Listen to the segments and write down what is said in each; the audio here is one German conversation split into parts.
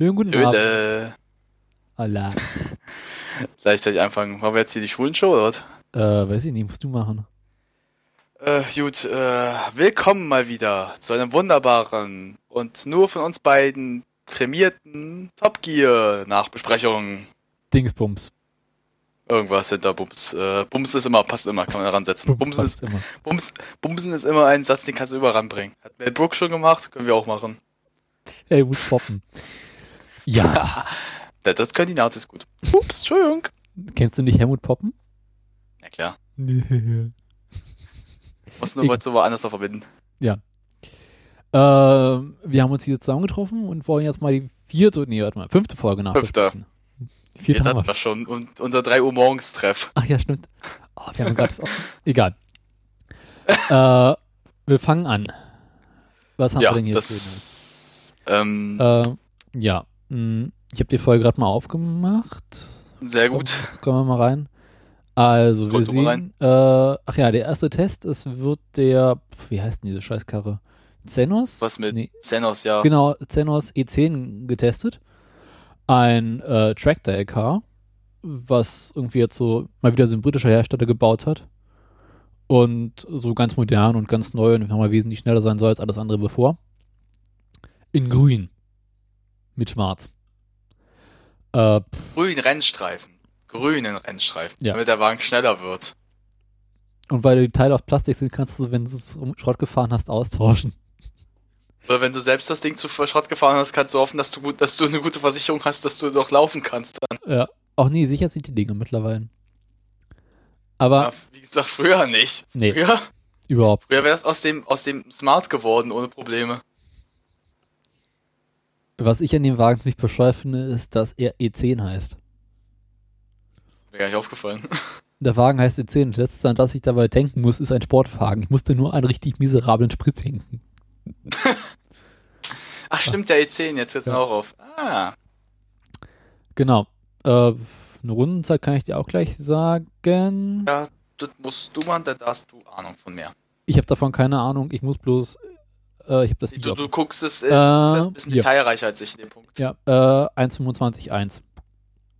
Schönen guten Abend. Höhle. Allah. Gleichzeitig anfangen. Machen wir jetzt hier die Schwulenshow, oder? was? Äh, weiß ich nicht, musst du machen. Äh, gut, äh, willkommen mal wieder zu einem wunderbaren und nur von uns beiden prämierten Top Gear Nachbesprechung. Dingsbums. Irgendwas hinter Bums. Äh, Bums ist immer, passt immer, kann man ransetzen. Bumsen passt ist, immer. Bums, Bumsen ist immer ein Satz, den kannst du überall ranbringen. Hat Mel Brooks schon gemacht, können wir auch machen. Ey, muss poppen. Ja. Das, können die Nazis gut. Ups, Entschuldigung. Kennst du nicht Helmut Poppen? Ja klar. Nee. Muss nur mal so woanders noch verbinden. Ähm, wir haben uns hier zusammengetroffen und wollen jetzt mal die vierte, nee, warte mal, fünfte Folge nachbesprechen. Die vierte hatten wir wir schon. Und unser 3 Uhr morgens Treff. Ach ja, stimmt. Oh, wir haben gerade das auch. Egal. äh, wir fangen an. Was haben Ja, wir denn hier das. Ähm? Äh, ja, ich habe die Folge gerade mal aufgemacht. sehr gut. Jetzt kommen wir mal rein. Also, wir sehen, äh, ach ja, der erste Test, es wird der, wie heißt denn diese Scheißkarre? Zenos? Was mit Nee, Zenos, ja. genau, Zenos E10 getestet. Ein äh, Tractor-LK, was irgendwie jetzt so mal wieder so ein britischer Hersteller gebaut hat. Und so ganz modern und ganz neu und mal wesentlich schneller sein soll als alles andere bevor. In grün. Mit schwarz. Äh, Grünen Rennstreifen. Grünen Rennstreifen. Ja. Damit der Wagen schneller wird. Und weil die Teile aus Plastik sind, kannst du, wenn du es um Schrott gefahren hast, austauschen. Oder wenn du selbst das Ding zu Schrott gefahren hast, kannst du hoffen, dass du, gut, dass du eine gute Versicherung hast, dass du noch laufen kannst. Dann. Ja. Auch nee, sicher sind die Dinge mittlerweile. Aber Ja, wie gesagt, früher nicht. Nee. Früher, überhaupt. früher wäre es aus dem, aus dem Smart geworden, ohne Probleme. Was ich an dem Wagen ziemlich bescheuert finde, ist, dass er E10 heißt. Mir gar nicht aufgefallen. Der Wagen heißt E10. Das letzte, an das ich dabei denken muss, ist ein Sportwagen. Ich musste nur einen richtig miserablen Sprit denken. Ach, stimmt, der E10, jetzt hört's Ja. mir auch auf. Ah, Genau. Äh, eine Rundenzeit kann ich dir auch gleich sagen. ja, das musst du machen, da hast du Ahnung von mehr. Ich habe davon keine Ahnung. Ich muss bloß. Äh, ich habe das Du, Video. du guckst es, äh, Äh, du ein bisschen hier. detailreicher als ich in dem Punkt. ja, äh, 1.25.1.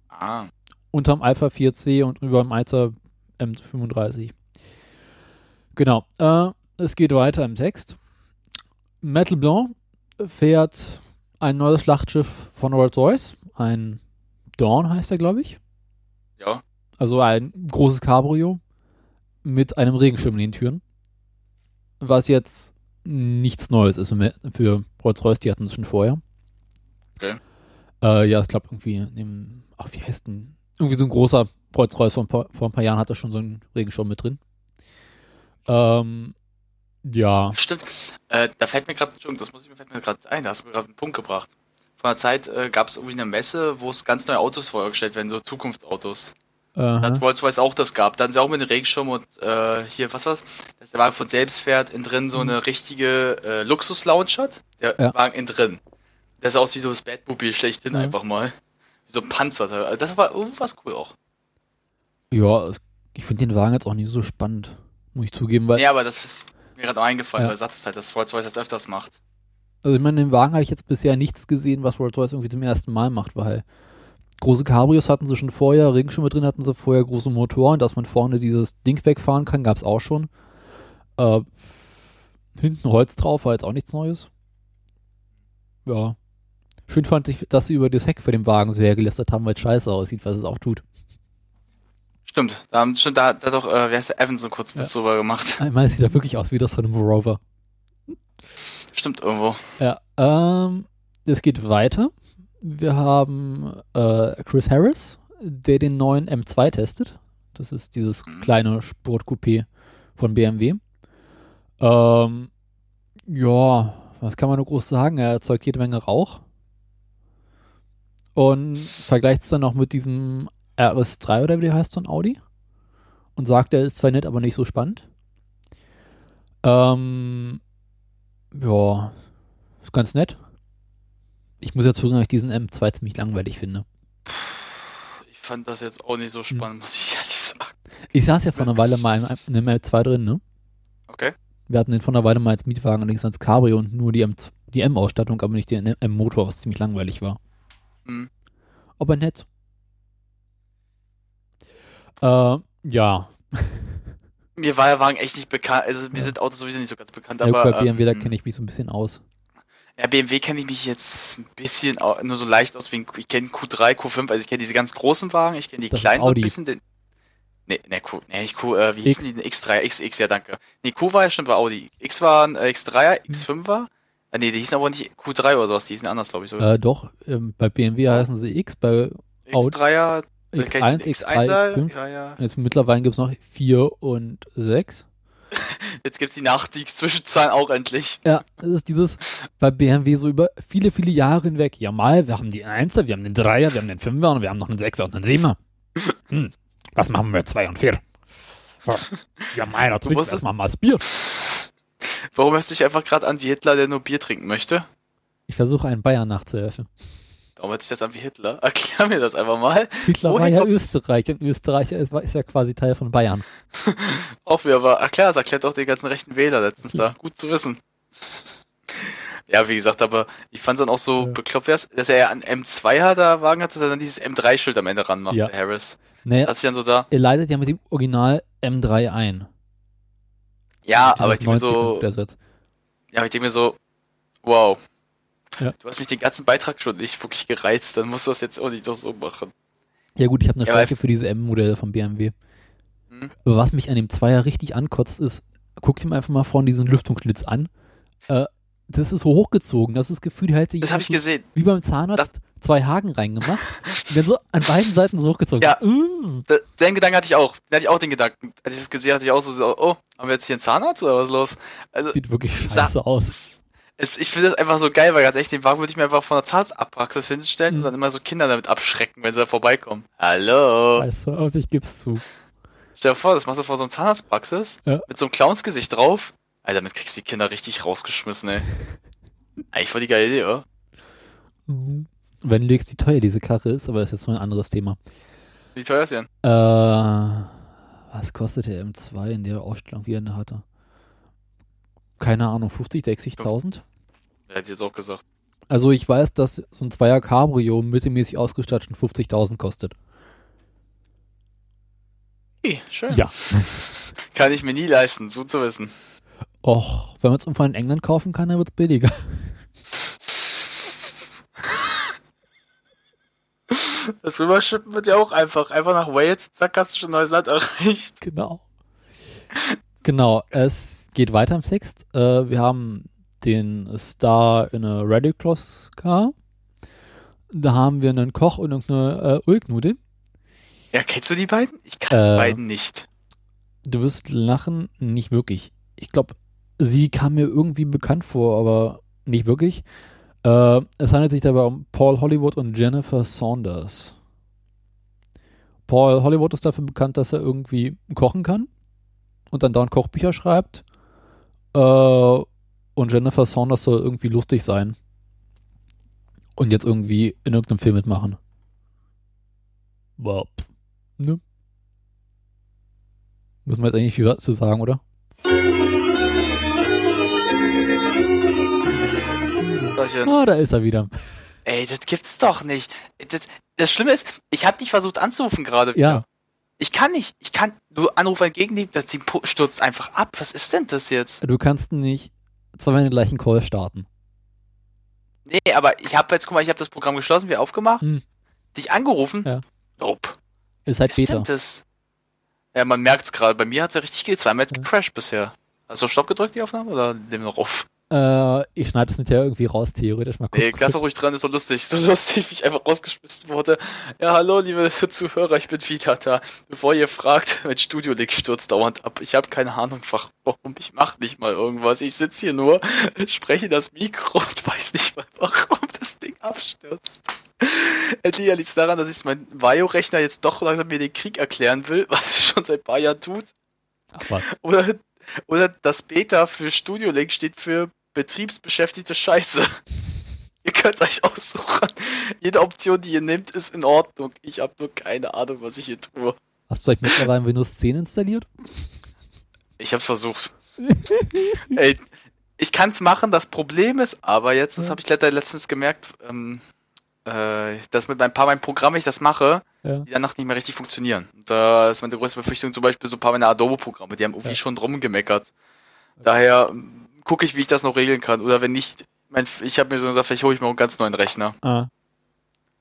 Ah, unterm Alpha 4C und über dem Alpha M35. Genau. Äh, es geht weiter im Text. Metal Blanc fährt ein neues Schlachtschiff von Rolls-Royce. Ein Dawn heißt er, glaube ich. ja. Also ein großes Cabrio mit einem Regenschirm in den Türen. Was jetzt nichts Neues ist im- für Rolls-Royce, die hatten es schon vorher. Okay. Äh, ja, ich glaube irgendwie, dem, ach, wie heißt denn? Irgendwie so ein großer Rolls-Royce vor, ein paar- vor ein paar Jahren hat er schon so einen Regenschirm mit drin. Ähm, ja, Stimmt. Äh, da fällt mir gerade, das muss ich mir fällt mir gerade ein, da hast du mir gerade einen Punkt gebracht. Vor einer Zeit äh, gab es irgendwie eine Messe, wo es ganz neue Autos vorgestellt werden, so Zukunftsautos. Da äh, hat Rolls-Royce auch das gehabt. Dann sie auch mit dem Regenschirm und äh, hier, was war's? Dass der Wagen von selbst fährt, innen drin so eine richtige äh, Luxus-Lounge hat. Der Mhm. Ja. Wagen innen drin. Der sah aus wie so das Batmobil schlechthin Ja. einfach mal. Wie so ein Panzer. Also das war irgendwas cool auch. ja, es, ich finde den Wagen jetzt auch nicht so spannend, muss ich zugeben, weil, Ja, aber das ist mir gerade eingefallen, Ja. weil du sagtest halt, dass Rolls-Royce das öfters macht. also ich meine, den Wagen habe ich jetzt bisher nichts gesehen, was Rolls-Royce irgendwie zum ersten Mal macht, weil große Cabrios hatten sie schon vorher, Regenschirme drin hatten sie vorher, große Motoren, dass man vorne dieses Ding wegfahren kann, gab es auch schon. Äh, hinten Holz drauf, war jetzt auch nichts Neues. Ja. Schön fand ich, dass sie über das Heck für den Wagen so hergelästert haben, weil es scheiße aussieht, was es auch tut. Stimmt, da, haben- stimmt, da, hat- da hat doch, äh, wie heißt der, Evans so kurz Ja. Witz drüber gemacht. Einmal sieht er wirklich aus wie das von einem Rover. Stimmt irgendwo. Ja, ähm, es geht weiter. Wir haben äh, Chris Harris, der den neuen M2 testet. Das ist dieses Mhm. kleine Sportcoupé von BMW. Ähm, ja, was kann man nur groß sagen? Er erzeugt jede Menge Rauch. Und vergleicht es dann noch mit diesem RS3 oder wie der heißt von Audi. Und sagt, er ist zwar nett, aber nicht so spannend. Ähm, ja, ist ganz nett. Ich muss ja zugeben, dass ich diesen M2 ziemlich langweilig finde. Ich fand das jetzt auch nicht so Hm. spannend, muss ich ehrlich sagen. Ich saß ja vor einer Weile mal in einem- in einem M2 drin, ne? Okay. Wir hatten den vor einer Weile mal als Mietwagen, allerdings als Cabrio und nur die M- die M-Ausstattung, aber nicht den M-Motor, was ziemlich langweilig war. Hm. Aber nett. Äh, ja. Mir war der Wagen echt nicht bekannt, also mir Ja. sind Autos sowieso nicht so ganz bekannt, ja aber bei BMW, da ähm, kenne ich mich so ein bisschen aus. Ja, BMW kenne ich mich jetzt ein bisschen nur so leicht aus wegen, ich kenne Q3, Q5, also ich kenne diese ganz großen Wagen, ich kenne die Das kleinen so ein bisschen den. Nee, nee, Q, nee, nicht Q, äh, wie hießen die denn? X3, XX, ja, danke. Nee, Q war ja schon bei Audi. X war ein äh, X3er, Hm. X5er. Äh, nee, die hießen aber nicht Q3 oder sowas, die hießen anders, glaube ich sogar. Äh, doch, ähm, bei BMW heißen sie X, bei Audi- X3er, äh, X1, X3, X5. Ja, ja. Jetzt mittlerweile gibt es noch 4 und 6. Jetzt gibt's die Nach die Zwischenzahlen auch endlich. Ja, das ist dieses bei BMW so über viele, viele Jahre hinweg. Ja, mal, wir haben die 1er, wir haben den 3er, wir haben den 5er und wir haben noch einen 6er und einen 7er. Hm, was machen wir 2 und 4? Ja, musst es- erstmal mal das Bier. Warum hörst du dich einfach gerade an wie Hitler, der nur Bier trinken möchte? Ich versuche einen Bayern nachzuhelfen. Darum hört sich das an wie Hitler. Erklär mir das einfach mal. Hitler Woher war ja Österreich und Österreich ist, ist ja quasi Teil von Bayern. Auch wieder, aber klar, das erklärt auch den ganzen rechten Wähler letztens da. Gut zu wissen. Ja, wie gesagt, aber ich fand es dann auch so Ja. bekloppt, dass er ja an M2er da Wagen hat, dass er dann dieses M3-Schild am Ende ranmacht, Ja. Harris. Naja, Dass ich dann so da, er leitet ja mit dem Original M3 ein. ja, aber ich denke mir 90 so, ja, aber ich denke mir so, wow. Ja. Du hast mich den ganzen Beitrag schon nicht wirklich gereizt, dann musst du das jetzt auch nicht doch so machen. Ja gut, ich habe eine Ja, Stärke für diese M-Modelle von BMW. Hm. Aber was mich an dem Zweier richtig ankotzt, ist, guck dir mal einfach mal vorne diesen Lüftungsschlitz an. Äh, das ist so hochgezogen, das ist das Gefühl, hätte Das habe ich gesehen. wie beim Zahnarzt zwei Haken reingemacht und dann so an beiden Seiten so hochgezogen. Ja. Mm. Da- Den Gedanken hatte ich auch. Den hatte ich auch den Gedanken. Als ich das gesehen hatte, ich auch so, oh, haben wir jetzt hier einen Zahnarzt oder was ist los? Also, Sieht wirklich scheiße aus. Es, ich finde das einfach so geil, weil ganz echt, den Wagen würde ich mir einfach von der Zahnarztpraxis hinstellen Mhm. und dann immer so Kinder damit abschrecken, wenn sie da vorbeikommen. Hallo. Scheiße aus, ich geb's zu. Stell dir vor, das machst du vor so einer Zahnarztpraxis Ja. mit so einem Clownsgesicht drauf. Alter, damit kriegst du die Kinder richtig rausgeschmissen, ey. Eigentlich voll die geile Idee, oder? Mhm. Wenn du legst, wie teuer diese Karre ist, aber das ist jetzt nur ein anderes Thema. Wie teuer ist die denn? Äh, was kostet der M2 in der Ausstellung, wie er ihn hatte? Keine Ahnung, 50, 60.000? Hätte ich jetzt auch gesagt. Also ich weiß, dass so ein Zweier Cabrio mittelmäßig ausgestattet schon 50.000 kostet. Hey, schön. Ja. Kann ich mir nie leisten, so zu wissen. Och, wenn man es irgendwann in England kaufen kann, dann wird's billiger. Das Rüberschippen wird ja auch einfach. Einfach nach Wales, zack, hast du schon ein neues Land erreicht. Genau. Genau, es geht weiter im Text. Äh, wir haben den Star in a Red Cross Car. Da haben wir einen Koch und irgendeine äh, Ulknudel. Ja, kennst du die beiden? Ich kann Äh, die beiden nicht. Du wirst lachen, nicht wirklich. Ich glaube, sie kam mir irgendwie bekannt vor, aber nicht wirklich. Äh, es handelt sich dabei um Paul Hollywood und Jennifer Saunders. Paul Hollywood ist dafür bekannt, dass er irgendwie kochen kann und dann dauernd Kochbücher schreibt. Äh, und Jennifer Saunders soll irgendwie lustig sein. Und jetzt irgendwie in irgendeinem Film mitmachen. Wow. Ne? Muss man jetzt eigentlich viel zu sagen, oder? Ah, da ist er wieder. ey, das gibt's doch nicht. Das, das Schlimme ist, ich habe dich versucht anzurufen gerade. wieder. Ja, Ich kann nicht. Ich kann, du Anrufer entgegennehmen, das Ding pu- stürzt einfach ab. Was ist denn das jetzt? du kannst nicht zweimal den gleichen Call starten. Nee, aber ich habe jetzt, guck mal, ich habe das Programm geschlossen, wir aufgemacht, Hm. dich angerufen. Ja. Nope. Ist halt ist Beta. das? Ja, man merkt's gerade. Bei mir hat's ja richtig geht. Zweimal jetzt Ja. gecrashed bisher. Hast du Stopp gedrückt, die Aufnahme, oder nehmen wir noch auf? Äh, ich schneide das nicht ja irgendwie raus, theoretisch. Mal gucken. Nee, lass ruhig dran, ist so lustig. So lustig, wie ich einfach rausgeschmissen wurde. Ja, hallo, liebe Zuhörer, ich bin wieder da. Bevor ihr fragt, mein Studio-Link stürzt dauernd ab. Ich habe keine Ahnung, warum. Ich mache nicht mal irgendwas. Ich sitze hier nur, spreche das Mikro und weiß nicht mal, warum das Ding abstürzt. Entweder liegt es daran, dass ich mein Vario-Rechner jetzt doch langsam mir den Krieg erklären will, was es schon seit ein paar Jahren tut. Ach was. Oder, oder das Beta für Studio Link steht für betriebsbeschäftigte Scheiße. ihr könnt euch aussuchen. Jede Option, die ihr nehmt, ist in Ordnung. Ich habe nur keine Ahnung, was ich hier tue. Hast du euch mittlerweile Windows 10 installiert? Ich hab's versucht. Ey, ich kann's machen, das Problem ist aber jetzt, das Ja. habe ich letztens gemerkt, ähm, äh, dass mit ein paar meinen Programmen ich das mache, Ja. die danach nicht mehr richtig funktionieren. Da ist meine größte Befürchtung zum Beispiel so ein paar meiner Adobe-Programme, die haben irgendwie Ja. schon drum gemeckert. Daher gucke ich, wie ich das noch regeln kann. Oder wenn nicht, mein, ich habe mir so gesagt, vielleicht hole ich mir einen ganz neuen Rechner Ah,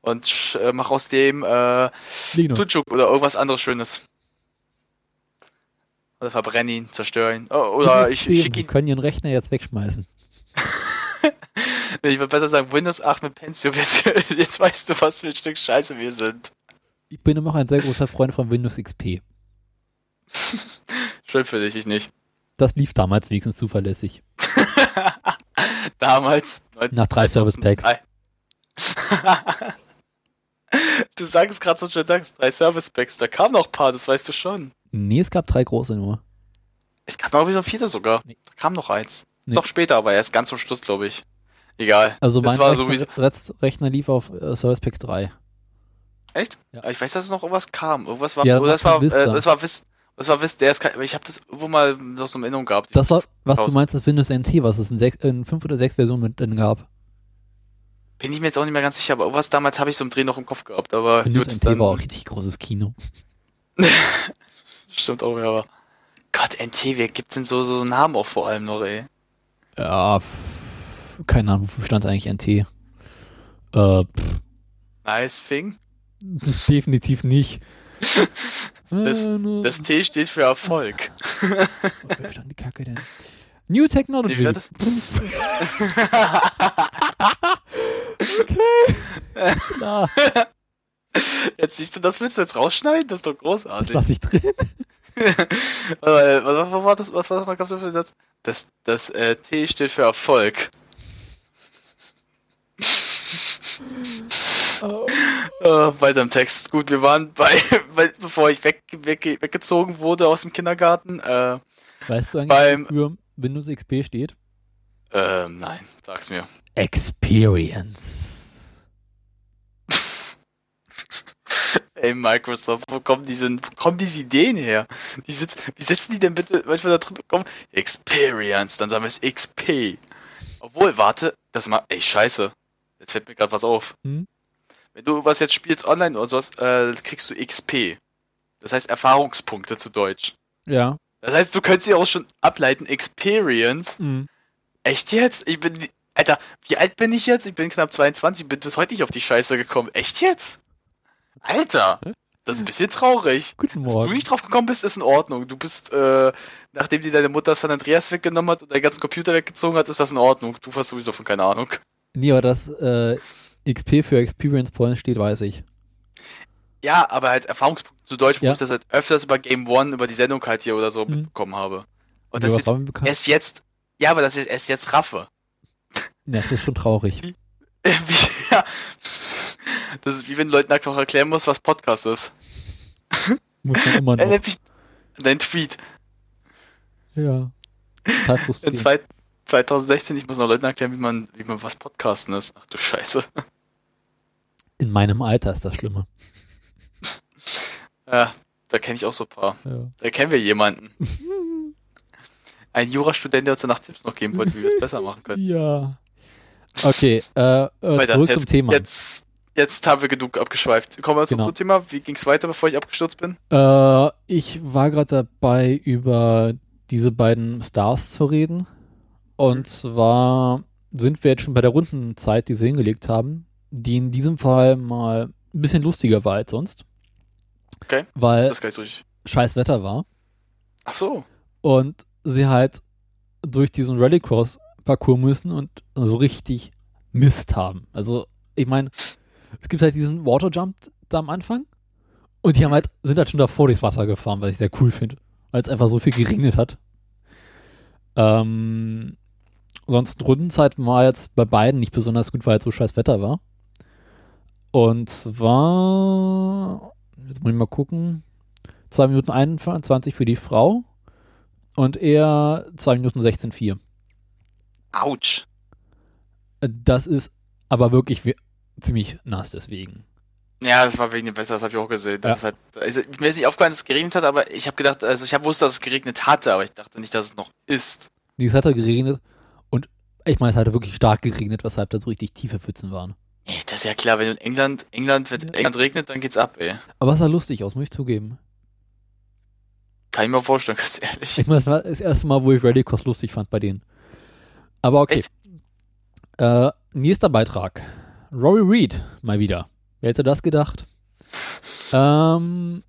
und äh, mache aus dem äh. Sucuk oder irgendwas anderes Schönes. Oder verbrenne ihn, zerstöre ihn. Oh, oder ich schicke ihn. können ihren Rechner jetzt wegschmeißen. Nee, ich würde besser sagen Windows 8 mit Pentium. Jetzt, jetzt weißt du, was für ein Stück Scheiße wir sind. Ich bin immer noch ein sehr großer Freund von Windows XP. Schön für dich, ich nicht. Das lief damals wenigstens zuverlässig. Damals. Nach drei Service Packs. Du sagst gerade so schön, sagst drei Service Packs. Da kam noch ein paar, das weißt du schon. Nee, es gab drei große nur. Es gab noch wieder vierte sogar. Nee. Da kam noch eins. Nee. Doch später, aber erst ganz zum Schluss, glaube ich. Egal. Also mein Rechner, sowieso. Rechner lief auf äh, Service Pack 3. Echt? Ja. Ich weiß, dass noch irgendwas kam. Irgendwas war. Ja, das war. Äh, das war Vista. Das war Vista. Der ist kein, ich habe das irgendwo mal noch so eine Erinnerung gehabt. Das war, was du Raus. meinst, das Windows NT, was es in, sechs, in fünf oder sechs Versionen mit drin gab. Bin ich mir jetzt auch nicht mehr ganz sicher, aber irgendwas damals habe ich so im Dreh noch im Kopf gehabt. Aber Windows gut, NT dann war auch richtig großes Kino. stimmt auch, ja, aber. Gott, NT, wer gibt's denn so, so Namen auch vor allem noch, ey? Ja, pff, keine Ahnung, wofür stand eigentlich NT? Äh, pff, Nice Thing. definitiv nicht. Das- ne- Das T steht für Erfolg. wofür stand die Kacke denn? New Technology. Das? Klar, Jetzt siehst du, das willst du jetzt rausschneiden? Das ist doch das großartig. lasse ich drin. Äh, was, was war das? Was war das? Was gab's da für einen Satz? Das, das äh, T steht für Erfolg. Oh. Äh, weiter im Text. Gut, wir waren bei, bei bevor ich weg, weg, weggezogen wurde aus dem Kindergarten. Äh, Weißt du eigentlich, Beim- wofür Windows XP steht? ähm, nein, sag's mir. Experience. Ey, Microsoft, wo kommen diese, wo kommen diese Ideen her? Die sitz, wie sitzen die denn bitte manchmal da drin? Komm, Experience, dann sagen wir es XP. Obwohl, warte, das mal, ey, scheiße. Jetzt fällt mir gerade was auf. Hm? Wenn du was jetzt spielst online oder sowas, äh, kriegst du XP. Das heißt Erfahrungspunkte zu Deutsch. Ja. Das heißt, du könntest ja auch schon ableiten, Experience. Mhm. Echt jetzt? Ich bin, Alter, wie alt bin ich jetzt? Ich bin knapp 22, bin bis heute nicht auf die Scheiße gekommen. Echt jetzt? Alter, das ist ein bisschen traurig. Guten Dass du Morgen. nicht drauf gekommen bist, ist in Ordnung. Du bist, äh, nachdem dir deine Mutter San Andreas weggenommen hat und deinen ganzen Computer weggezogen hat, ist das in Ordnung. Du hast sowieso von keine Ahnung. Nee, aber dass äh, XP für Experience Points steht, weiß ich. Ja, aber halt Erfahrungspunkte zu Deutsch, wo Ja. ich das halt öfters über Game One, über die Sendung halt hier oder so Mhm. mitbekommen habe. Und Ja, das jetzt erst jetzt, ja, aber das ist erst jetzt raffe. Ja, das ist schon traurig. Wie, ja. Das ist wie wenn Leuten einfach erklären muss, was Podcast ist. Muss man immer noch. Dein Tweet. Ja. In frustrierend. zwei, 2016, ich muss noch Leuten erklären, wie man, wie man was Podcasten ist. Ach du Scheiße. In meinem Alter ist das Schlimme. Ja, da kenne ich auch so ein paar. Ja. Da kennen wir jemanden. Ein Jurastudent, der uns danach Tipps noch geben wollte, wie wir es besser machen können. ja. Okay, äh, äh, Weiter, zurück jetzt, zum Thema. Jetzt, jetzt haben wir genug abgeschweift. Kommen wir zum, Genau. zum Thema. Wie ging es weiter, bevor ich abgestürzt bin? Äh, ich war gerade dabei, über diese beiden Stars zu reden. Und zwar sind wir jetzt schon bei der Rundenzeit, die sie hingelegt haben, die in diesem Fall mal ein bisschen lustiger war als sonst. Okay. Weil Das so scheiß Wetter war Ach so. und sie halt durch diesen Rallycross-Parcours müssen und so richtig Mist haben. Also, ich meine, es gibt halt diesen Waterjump da am Anfang und die haben halt, sind halt schon davor durchs Wasser gefahren, was ich sehr cool finde, weil es einfach so viel geregnet hat. Ähm, sonst Rundenzeit war jetzt bei beiden nicht besonders gut, weil halt so scheiß Wetter war. Und zwar, jetzt muss ich mal gucken, 2 Minuten 21 für die Frau und er 2 Minuten 16,4. Autsch. Das ist aber wirklich we- ziemlich nass deswegen. Ja, das war wegen dem Wetter, das habe ich auch gesehen. Das Ja. halt, also, mir ist nicht aufgefallen, dass es geregnet hat, aber ich habe gedacht, also ich habe wusste, dass es geregnet hatte, aber ich dachte nicht, dass es noch ist. Nee, Es hat halt geregnet und ich meine, es hatte wirklich stark geregnet, weshalb da so richtig tiefe Pfützen waren. Nee, das ist ja klar, wenn in England, England, wenn es Ja. England regnet, dann geht's ab, ey. Aber es sah lustig aus, muss ich zugeben. Kann ich mir vorstellen, ganz ehrlich. Ich meine, das war das erste Mal, wo ich Cross lustig fand bei denen. Aber okay. Äh, nächster Beitrag. Rory Reed, mal wieder. Wer hätte das gedacht? Ähm,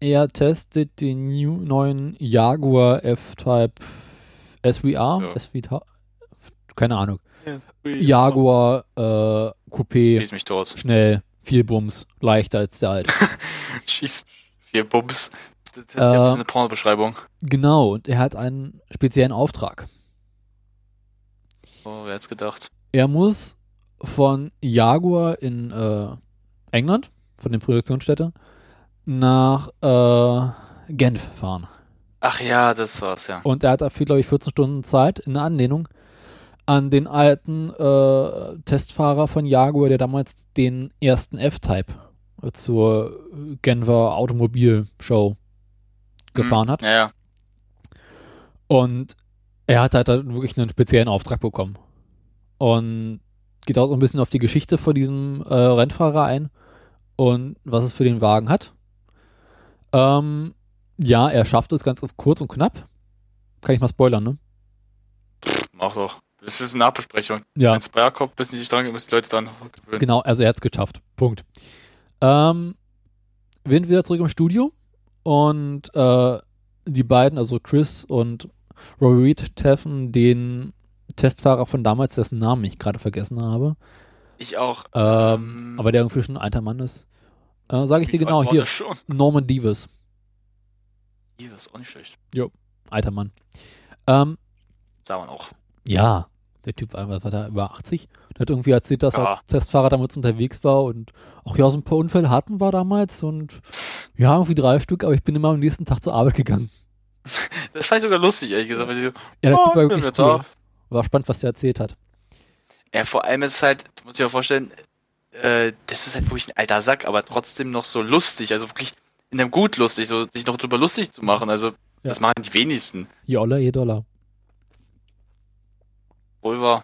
er testet den new, neuen Jaguar F-Type SVR. Ja. SVR keine Ahnung. Jaguar äh, Coupé, Schieß mich tot. schnell, viel Bums, leichter als der alte. Schieß vier Bums. Das ist Äh, ja eine Pornobeschreibung. genau, und er hat einen speziellen Auftrag. Oh, wer hätte gedacht? Er muss von Jaguar in äh, England, von der Produktionsstätte, nach äh, Genf fahren. Ach ja, das war's, ja. Und er hat dafür, glaube ich, 14 Stunden Zeit in der Anlehnung an den alten äh, Testfahrer von Jaguar, der damals den ersten F-Type äh, zur Genfer Automobilshow gefahren Hm, hat. Ja, ja. Und er hat halt dann wirklich einen speziellen Auftrag bekommen. Und geht auch so ein bisschen auf die Geschichte von diesem äh, Rennfahrer ein und was es für den Wagen hat. Ähm, ja, er schafft es ganz kurz und knapp. Kann ich mal spoilern, ne? Mach doch. Das ist eine Nachbesprechung. Ja. Wenn es Bayer kommt, bis sich dran müssen die Leute dann gewöhnen. Genau, also er hat es geschafft. Punkt. Ähm, wir sind wieder zurück im Studio und äh, die beiden, also Chris und Rory Reed, treffen den Testfahrer von damals, dessen Namen ich gerade vergessen habe. Ich auch. Ähm, aber der irgendwie schon ein alter Mann ist. Äh, Sage ich dir genau, hier. Norman Davis, ist auch nicht schlecht. alter Mann. Ähm, Sah man auch. ja, der Typ war, war da, über 80. Der hat irgendwie erzählt, dass er Ja. als Testfahrer damals unterwegs war und auch ja, so ein paar Unfälle hatten wir damals und ja, irgendwie drei Stück, aber ich bin immer am nächsten Tag zur Arbeit gegangen. Das fand ich sogar lustig, ehrlich gesagt. Weil ich so, Ja, der oh, Typ war wirklich cool. War spannend, was der erzählt hat. Ja, vor allem ist es halt, du musst dir mal vorstellen, äh, das ist halt wirklich ein alter Sack, aber trotzdem noch so lustig, also wirklich in einem gut lustig, so sich noch drüber lustig zu machen. Also, das machen die wenigsten. Je Oller, je Dollar. Wahr.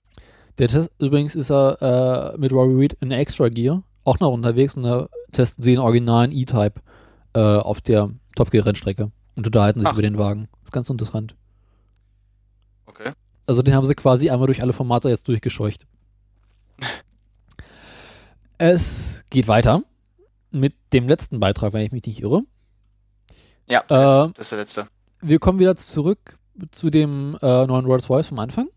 Der Test, übrigens ist er äh, mit Rory Reed in Extra Gear auch noch unterwegs und da testen sie den originalen E-Type äh, auf der Top Gear Rennstrecke und unterhalten sich Ach. über den Wagen. ist ganz interessant. Okay. Also den haben sie quasi einmal durch alle Formate jetzt durchgescheucht. es geht weiter mit dem letzten Beitrag, wenn ich mich nicht irre. Ja, Äh, das ist der letzte. Wir kommen wieder zurück zu dem äh, neuen Rolls Royce vom Anfang.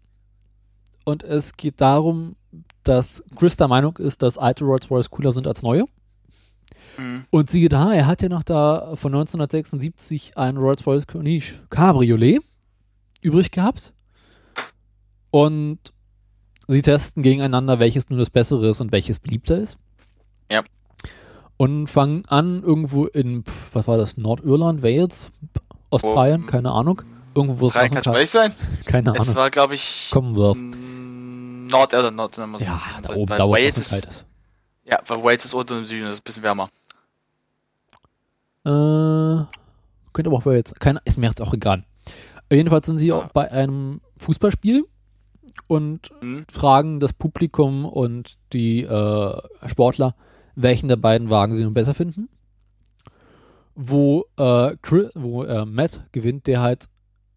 Und es geht darum, dass Chris der Meinung ist, dass alte Rolls Royce cooler sind als neue. Mhm. Und siehe da, er hat ja noch da von 1976 ein Rolls Royce Corniche Cabriolet übrig gehabt. Und sie testen gegeneinander, welches nun das Bessere ist und welches beliebter ist. Ja. Und fangen an irgendwo in, pf, was war das, Nordirland, Wales, Australien, Oh, keine Ahnung. Irgendwo wo es kann es sein? keine Es Ahnung. war, glaube ich, Commonwealth. Mm, Nordirland, Nordirland. muss Ja, da sein, oben, weil da wo es Wales ist, kalt ist. Ja, weil Wales ist unten im Süden, das ist ein bisschen wärmer. Äh, könnte aber auch Wales. Keine, ist mir jetzt auch egal. Jedenfalls sind sie Ja. auch bei einem Fußballspiel und Mhm. fragen das Publikum und die äh, Sportler, welchen der beiden Wagen sie nun besser finden. Wo, äh, Chris, wo äh, Matt gewinnt, der halt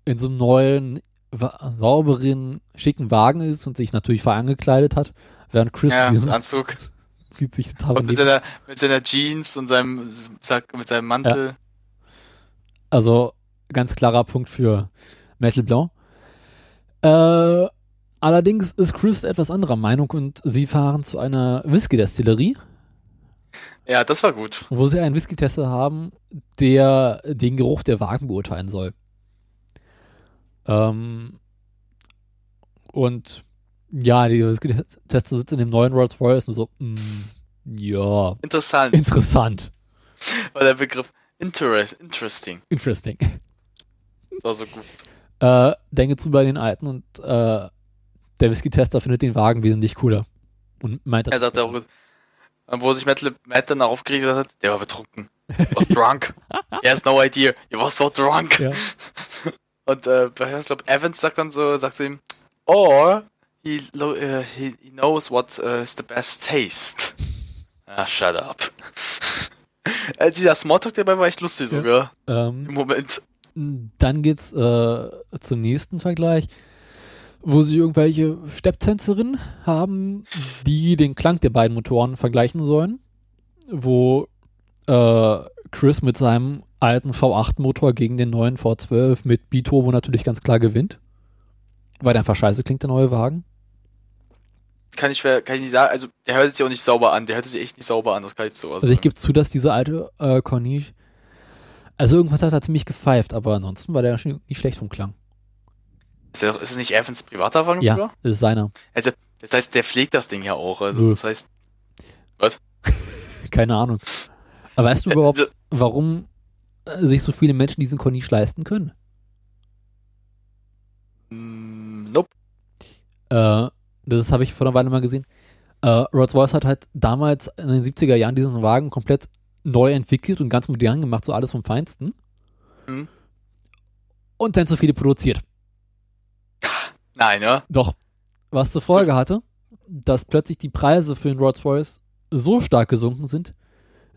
in so einem neuen, sauberen, schicken Wagen ist und sich natürlich fein angekleidet hat, während Chris Ja, in diesem- Anzug. fühlt sich total Und mit seiner, mit seiner Jeans und seinem, Sack- mit seinem Mantel. Also ganz klarer Punkt für Metal Blanc. Äh, allerdings ist Chris etwas anderer Meinung und sie fahren zu einer Whisky-Destillerie, Ja, das war gut. wo sie einen Whisky-Tester haben, der den Geruch der Wagen beurteilen soll. Ähm, und ja, die Whisky-Tester sitzen in dem neuen Rolls Royce und so, mm, ja, Interessant interessant, war der Begriff. Interest, interesting. interesting. War so gut. Äh, denke jetzt über den alten und äh, der Whisky-Tester findet den Wagen wesentlich cooler. Und meint, Er sagt auch, und wo sich Matt, Matt dann aufgeregt hat, der war betrunken. Was drunk. He has no idea. You was so drunk. Ja. Und äh, ich glaube, Evans sagt dann so, sagt zu ihm, or he, äh, he, knows what äh, is the best taste. Ah, shut up. äh, dieser Smalltalk dabei war echt lustig Ja. sogar. Ähm, Im Moment. Dann geht's äh, zum nächsten Vergleich, wo sie irgendwelche Stepptänzerinnen haben, die den Klang der beiden Motoren vergleichen sollen, wo äh, Chris mit seinem alten V8-Motor gegen den neuen V12 mit Biturbo natürlich ganz klar gewinnt, weil der einfach scheiße klingt, der neue Wagen. Kann ich, kann ich nicht sagen. Also, der hört sich auch nicht sauber an. Der hört sich echt nicht sauber an. Das kann ich so Also ich gebe zu, dass diese alte äh, Corniche, also irgendwas hat er ziemlich gepfeift, aber ansonsten war der schon nicht schlecht vom Klang. Ist, er- ist es nicht Evans privater Wagen Ja, sogar? das ist seiner. Das heißt, der pflegt das Ding ja auch. Also, Nö. das heißt. Keine Ahnung. Aber weißt du überhaupt, Also, warum sich so viele Menschen diesen Corniche leisten können? mm, nope. Äh, das habe ich vor einer Weile mal gesehen. Äh, Rolls-Royce hat halt damals in den 70er Jahren diesen Wagen komplett neu entwickelt und ganz modern gemacht, so alles vom Feinsten. Mhm. Und dann so viele produziert. Nein, ja. Doch, was zur Folge hatte, dass plötzlich die Preise für den Rolls-Royce so stark gesunken sind,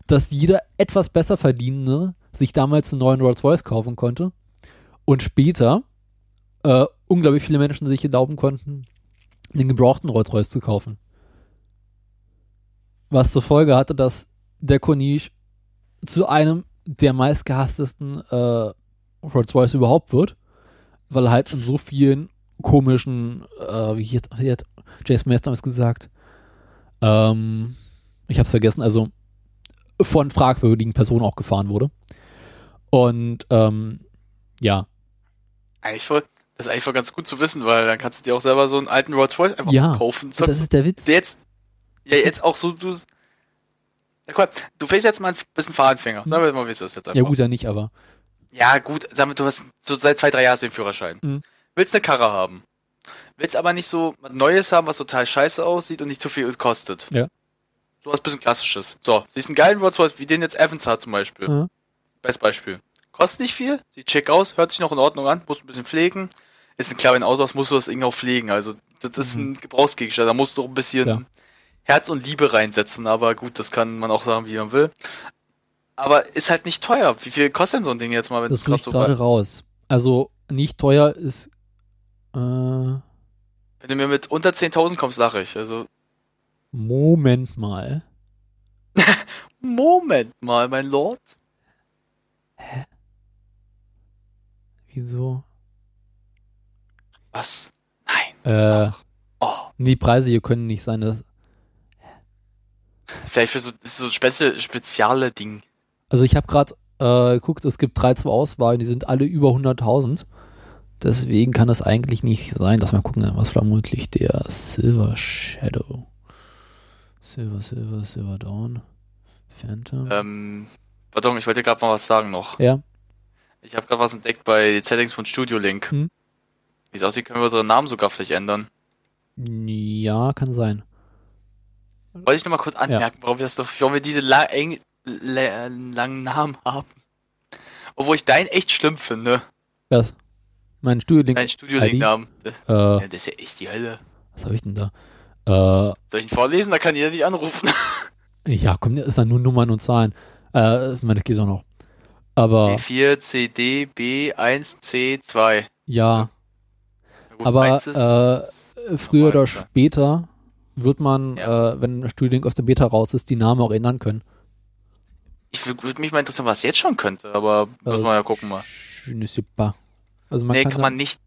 dass jeder etwas besser verdienende sich damals einen neuen Rolls-Royce kaufen konnte und später äh, unglaublich viele Menschen sich erlauben konnten, einen gebrauchten Rolls-Royce zu kaufen. Was zur Folge hatte, dass der Corniche zu einem der meistgehasstesten äh, Rolls-Royce überhaupt wird, weil er halt in so vielen komischen, äh, wie jetzt, wie Jason Mayer damals gesagt, ähm, ich hab's vergessen, also von fragwürdigen Personen auch gefahren wurde. Und ähm, ja, Eigentlich voll, das ist eigentlich voll ganz gut zu wissen, weil dann kannst du dir auch selber so einen alten Rolls Royce einfach Ja, kaufen. das ist der Witz. jetzt, ja, jetzt auch so, du, ja, mal, du fährst jetzt mal ein bisschen Fahranfänger, Hm. ne, weil man weiß das jetzt einfach. Ja gut, ja nicht, aber Ja, gut, sag mal, du hast so seit zwei, drei Jahren den Führerschein. Mhm. Willst eine Karre haben. Willst aber nicht so was Neues haben, was total scheiße aussieht und nicht zu viel kostet. Ja. So was bisschen klassisches. So, siehst einen geilen Rolls Royce, wie den jetzt Evans hat zum Beispiel. Mhm. Best Beispiel. Kostet nicht viel, sieht schick aus, hört sich noch in Ordnung an, musst ein bisschen pflegen. Ist ein klar, wenn du ein Auto hast, musst du das Ding auch pflegen. Also, das ist Mhm. ein Gebrauchsgegenstand, da musst du auch ein bisschen Ja. Herz und Liebe reinsetzen, aber gut, das kann man auch sagen, wie man will. Aber ist halt nicht teuer. Wie viel kostet denn so ein Ding jetzt mal, wenn das es gerade so gerade raus. Also nicht teuer ist äh, Wenn du mir mit unter 10.000 kommst, lache ich. Also, Moment mal. Moment mal, mein Lord. Wieso? Was? Nein. Äh, Oh, die Preise hier können nicht sein. Das, vielleicht für so, so ein spezi spezielle Ding. also ich habe gerade äh, geguckt, es gibt drei zur Auswahl, die sind alle über 100.000. Deswegen kann das eigentlich nicht sein. Lass mal gucken, was vermutlich der Silver Shadow. Silver, Silver, Silver Dawn. Phantom. Ähm, pardon, ich wollte gerade mal was sagen noch. ja. Ich habe gerade was entdeckt bei den Settings von Studio Link. Hm. Wie es aussieht, können wir unseren Namen sogar vielleicht ändern. Ja, kann sein. Wollte ich nur mal kurz anmerken, warum wir das doch, warum wir diese la eng, la langen Namen haben. Obwohl ich deinen echt schlimm finde. Was? Mein Studio-Link. Deinen Studio Link Namen. Äh, Ja, das ist ja echt die Hölle. was habe ich denn da? Äh, Soll ich ihn vorlesen? Da kann jeder dich anrufen. ja, komm, das ist dann nur Nummern und Zahlen. Äh, ich meine, das geht auch noch. Aber B4, CD, B1, C2. ja, Na gut, Aber, eins ist- äh, früher oder später wird man, Ja. äh, wenn Studio Link aus der Beta raus ist, die Namen auch ändern können. Ich würde mich mal interessieren, was jetzt schon könnte, aber muss Also, man ja gucken mal. Ne. Also man nee, kann, kann man nicht.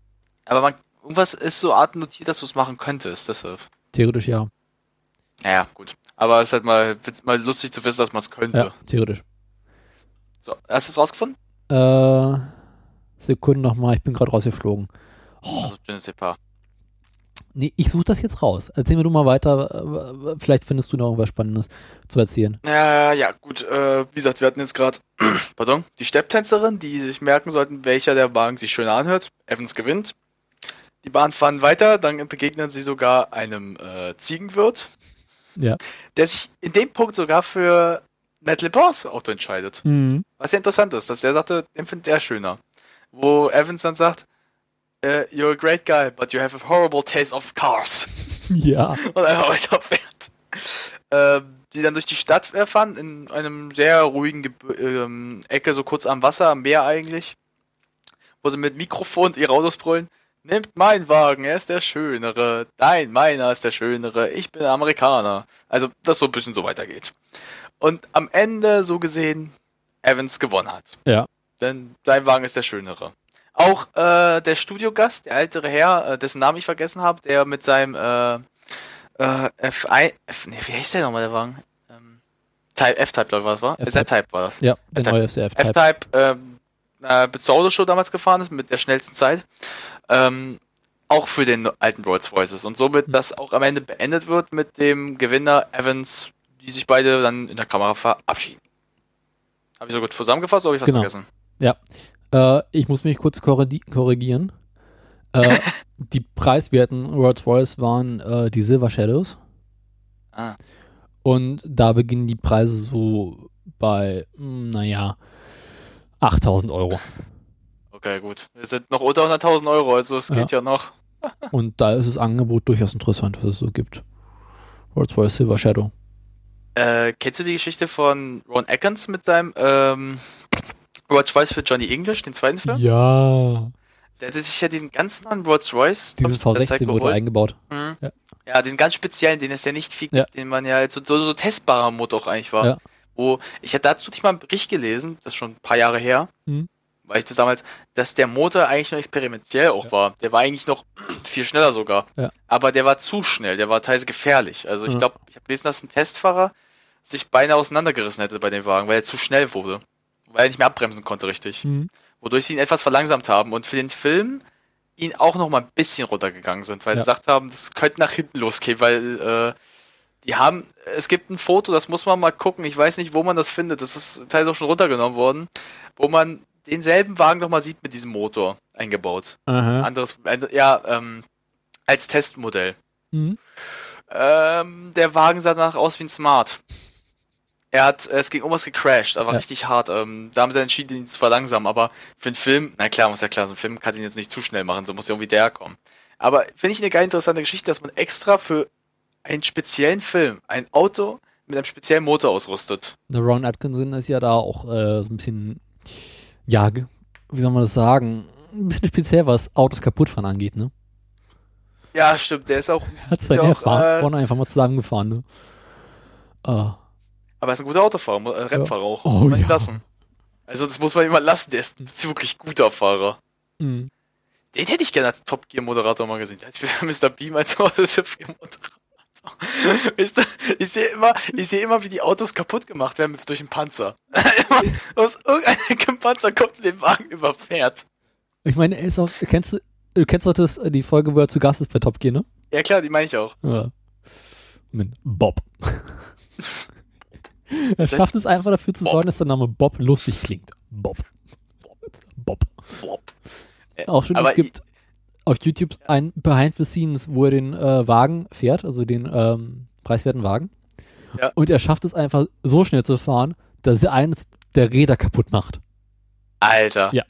Aber man, irgendwas ist so Art notiert, dass du es machen könntest, deshalb. theoretisch ja. Naja, gut. Aber es ist halt mal, mal lustig zu wissen, dass man es könnte. Ja, theoretisch. So, hast du es rausgefunden? Äh, Sekunden nochmal, ich bin gerade rausgeflogen. Oh, Also, ne nee, ich suche das jetzt raus. Erzähl mir du mal weiter. Vielleicht findest du noch irgendwas Spannendes zu erzählen. Ja, ja, gut. Äh, wie gesagt, wir hatten jetzt gerade, pardon, die Stepptänzerin, die sich merken sollten, welcher der Wagen sich schöner anhört. Evans gewinnt. Die Bahn fahren weiter, dann begegnen sie sogar einem äh, Ziegenwirt, Ja. der sich in dem Punkt sogar für Metal Boss Auto entscheidet. Mhm. Was ja interessant ist, dass der sagte, den findet er schöner. Wo Evans dann sagt, äh, you're a great guy, but you have a horrible taste of cars. Ja. Und einfach weiterfährt. Ähm, die dann durch die Stadt fahren, in einem sehr ruhigen Gebü ähm, Ecke, so kurz am Wasser, am Meer eigentlich. Wo sie mit Mikrofon ihre Autos brüllen. Nimmt meinen Wagen, er ist der Schönere. Dein, meiner ist der Schönere. Ich bin Amerikaner. Also, das so ein bisschen so weitergeht. Und am Ende, so gesehen, Evans gewonnen hat. Ja. Denn sein Wagen ist der Schönere. Auch äh, der Studiogast, der ältere Herr, äh, dessen Namen ich vergessen habe, der mit seinem äh, äh, F1, F, nee, wie heißt der nochmal, der Wagen? Ähm, Type, F-Type, glaube ich, was war? F-Type. Z-Type war das. Ja, der F-Type. neue FF-Type. F-Type, ähm, äh, bis zur Autoshow damals gefahren ist, mit der schnellsten Zeit. Ähm, auch für den alten Rolls Royces. Und somit, dass auch am Ende beendet wird mit dem Gewinner Evans, die sich beide dann in der Kamera verabschieden. Habe ich so gut zusammengefasst oder habe ich was Genau. vergessen? Äh, ich muss mich kurz korri- korrigieren. Äh, die preiswerten Rolls Royce waren äh, die Silver Shadows. Ah. Und da beginnen die Preise so bei, mh, naja, 8000 Euro. Okay, gut. Wir sind noch unter 100.000 Euro, also es Ja. geht ja noch. Und da ist das Angebot durchaus interessant, was es so gibt. Rolls Royce Silver Shadow. Äh, kennst du die Geschichte von Ron Atkins mit seinem ähm, Rolls Royce für Johnny English, den zweiten Film? Ja. Der hatte sich ja diesen ganz neuen Rolls Royce Diesen glaub ich, zu der Zeit V16 wurde eingebaut. Mhm. Ja. Ja. diesen ganz speziellen, den es ja nicht viel gibt, Ja. den man ja als so, so, so testbarer Motor auch eigentlich war. Ja. Wo ich hatte dazu nicht mal einen Bericht gelesen, das ist schon ein paar Jahre her, Mhm. Weil ich das damals, dass der Motor eigentlich noch experimentell auch Ja. war. Der war eigentlich noch viel schneller sogar. Ja. Aber der war zu schnell, der war teilweise gefährlich. Also ich Ja. glaube, ich habe gelesen, dass ein Testfahrer sich beinahe auseinandergerissen hätte bei dem Wagen, weil er zu schnell wurde. Weil er nicht mehr abbremsen konnte richtig. Mhm. Wodurch sie ihn etwas verlangsamt haben und für den Film ihn auch noch mal ein bisschen runtergegangen sind, weil Ja. sie gesagt haben, das könnte nach hinten losgehen, weil äh, die haben, es gibt ein Foto, das muss man mal gucken, ich weiß nicht, wo man das findet, das ist teilweise auch schon runtergenommen worden, wo man denselben Wagen noch mal sieht mit diesem Motor eingebaut. Aha. Anderes, ein- ja, ähm, als Testmodell. Mhm. Ähm, der Wagen sah danach aus wie ein Smart. Er hat, es ging um was gecrashed, aber Ja. richtig hart. Ähm, da haben sie entschieden, ihn zu verlangsamen. Aber für einen Film, na klar, muss ja klar, so ein Film kann ihn jetzt nicht zu schnell machen, so muss ja irgendwie der kommen. Aber finde ich eine geil interessante Geschichte, dass man extra für einen speziellen Film ein Auto mit einem speziellen Motor ausrüstet. Der Ron Atkinson ist ja da auch äh, so ein bisschen, ja, wie soll man das sagen, ein bisschen speziell, was Autos kaputt fahren angeht, ne? Ja, stimmt, der ist auch, Er hat seine ja Erfahrung einfach mal zusammengefahren, ne? Ah. aber er ist ein guter Autofahrer, äh, Rennfahrer auch. Oh, man ja. lassen. Also das muss man ihm mal lassen, der ist ein wirklich guter Fahrer. Mhm. Den hätte ich gerne als Top Gear Moderator mal gesehen. Da hätte Mr. Beam als Top Gear Moderator. Weißt du, ich sehe immer, ich sehe immer, wie die Autos kaputt gemacht werden durch einen Panzer. immer aus irgendeinem Panzer kommt und den Wagen überfährt. Ich meine, er ist auch, kennst du, du kennst doch das, die Folge, wo er zu Gast ist bei Top Gear, ne? Ja klar, die meine ich auch. Ja. Mit Bob. er schafft es einfach dafür zu Bob. sorgen, dass der Name Bob lustig klingt. Bob. Bob. Bob. Auch schon, aber es gibt auf YouTube ein Behind the Scenes, wo er den äh, Wagen fährt, also den ähm, preiswerten Wagen. Ja. Und er schafft es einfach so schnell zu fahren, dass er eines der Räder kaputt macht. Alter. Ja.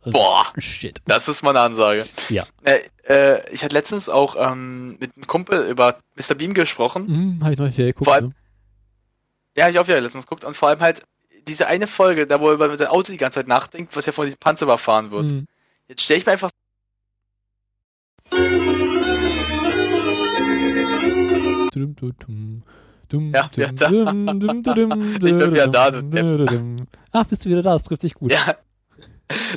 Also, Boah. Shit. Das ist mal eine Ansage. Ja. Äh, äh, ich hatte letztens auch ähm, mit einem Kumpel über Mr. Beam gesprochen. Hm, hab ich noch nicht geguckt. Vor allem- Ne? Ja, ich auch wieder letztens geguckt. Und vor allem halt diese eine Folge, da wo er über sein Auto die ganze Zeit nachdenkt, was ja von diesem Panzer überfahren wird. Hm. Jetzt stelle ich mir einfach Ja, da. Ich bin wieder da. Ach, bist du wieder da? Das trifft sich gut. Ja.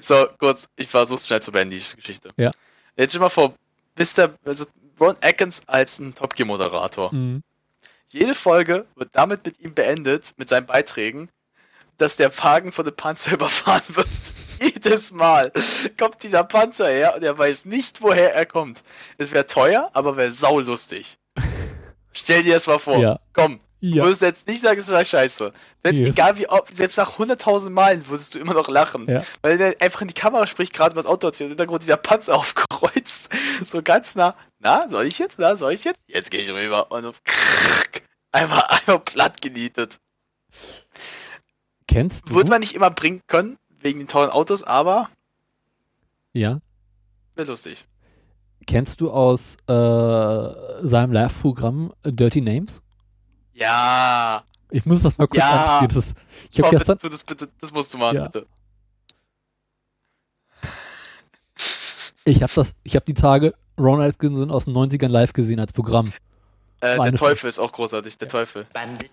So, kurz, ich versuch's schnell zu beenden, die Geschichte. Ja. Jetzt dir mal vor, Mr. Also Ron Atkins als ein Top Gear Moderator. Hm. Jede Folge wird damit mit ihm beendet, mit seinen Beiträgen, dass der Wagen von dem Panzer überfahren wird. Jedes Mal kommt dieser Panzer her und er weiß nicht, woher er kommt. Es wäre teuer, aber wäre saulustig. Stell dir das mal vor. Ja. Komm, Du Ja. würdest jetzt nicht sagen, es war scheiße. Selbst Yes. egal wie oft, selbst nach 100.000 Malen würdest du immer noch lachen. Ja. Weil der einfach in die Kamera spricht, gerade was Auto erzählt, im Hintergrund dieser Panzer aufkreuzt. So ganz nah. Na, soll ich jetzt? Na, soll ich jetzt? Jetzt gehe ich rüber. Und so einmal, einmal platt genietet. Kennst du? Würde man nicht immer bringen können, wegen den teuren Autos, aber ja. Wäre lustig. Kennst du aus äh, seinem Live-Programm Dirty Names? Ja. Ich muss das mal kurz Ja. anspielen. Das, ich habe gestern, bitte, das, bitte, das musst du machen, Ja. bitte. ich habe das, ich habe die Tage Ron Atkinson aus den 90ern live gesehen als Programm. Äh, der Teufel ist auch großartig, der Teufel. Bandit.